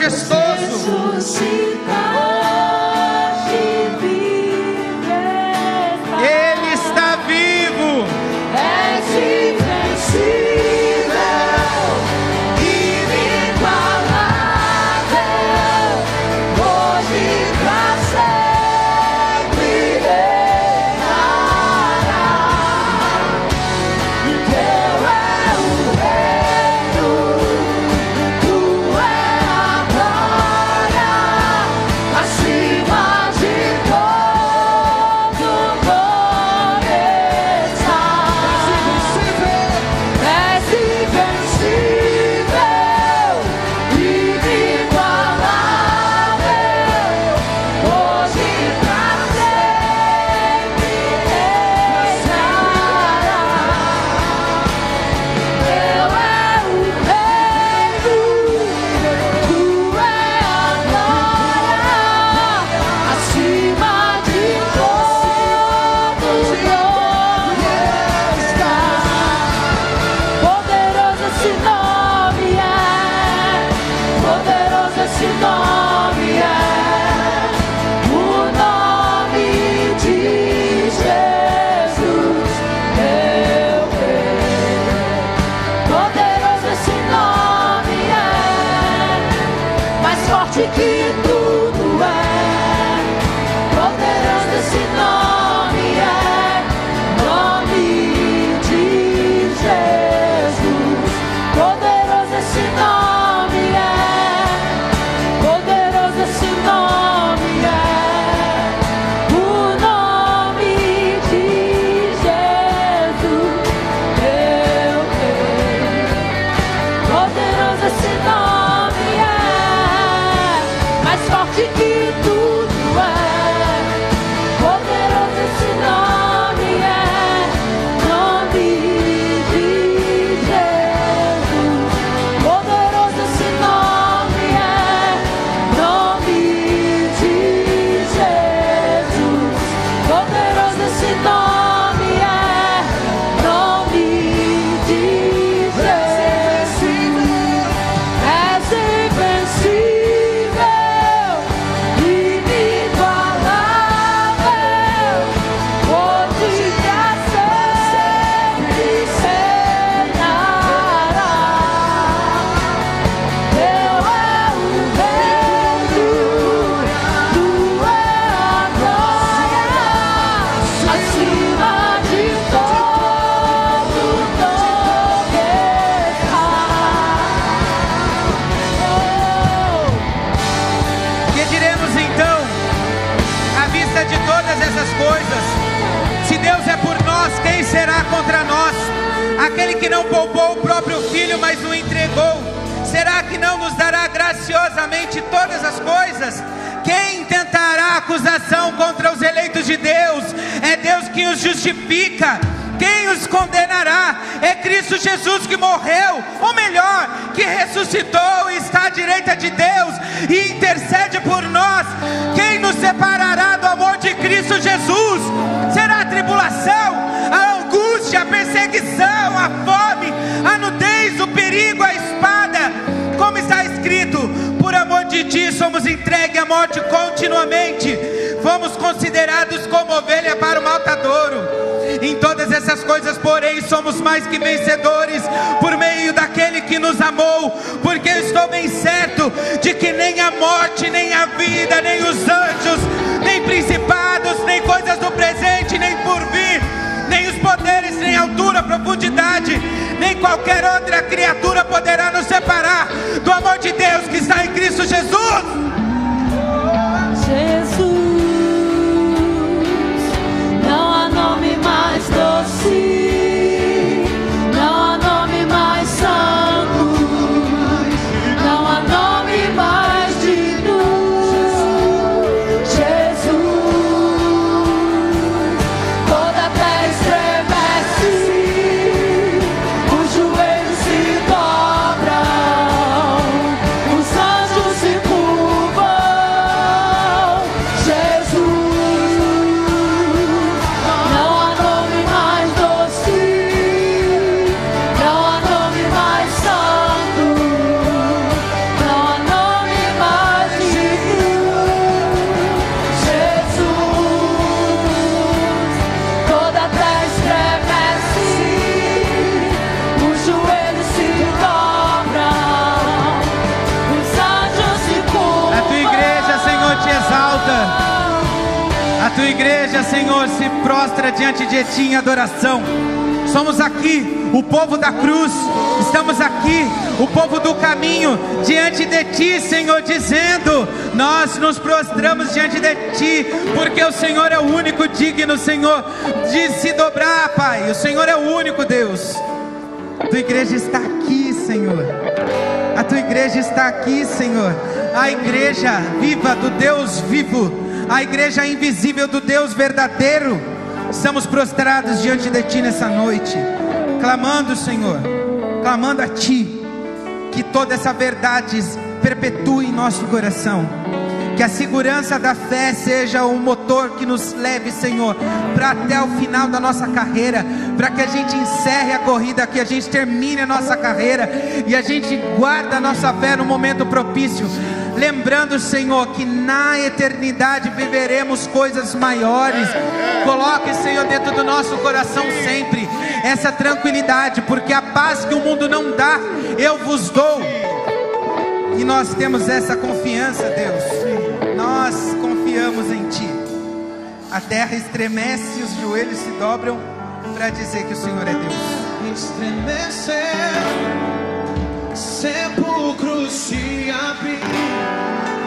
majestoso. Essas coisas, porém, somos mais que vencedores por meio daquele que nos amou, porque eu estou bem certo de que nem a morte, nem a vida, nem os anjos, nem principados, nem coisas do presente, nem por vir, nem os poderes, nem altura, profundidade, nem qualquer outra criatura poderá nos separar do amor de Deus que está em diante de ti em adoração. Somos aqui, o povo da cruz. Estamos aqui, o povo do caminho, diante de ti, Senhor, dizendo: Nós nos prostramos diante de ti, porque o Senhor é o único digno, Senhor, de se dobrar, Pai. O Senhor é o único Deus. A tua igreja está aqui, Senhor. A tua igreja está aqui, Senhor. A igreja viva do Deus vivo, a igreja invisível do Deus verdadeiro. Estamos prostrados diante de Ti nessa noite, clamando, Senhor, clamando a Ti, que toda essa verdade perpetue em nosso coração. Que a segurança da fé seja o motor que nos leve, Senhor, para até o final da nossa carreira, para que a gente encerre a corrida, que a gente termine a nossa carreira e a gente guarda a nossa fé no momento propício. Lembrando, Senhor, que na eternidade viveremos coisas maiores. Coloque, Senhor, dentro do nosso coração sempre essa tranquilidade, porque a paz que o mundo não dá, eu vos dou. E nós temos essa confiança, Deus. Nós confiamos em Ti. A terra estremece e os joelhos se dobram para dizer que o Senhor é Deus. Estremecer, sepulcro se abrir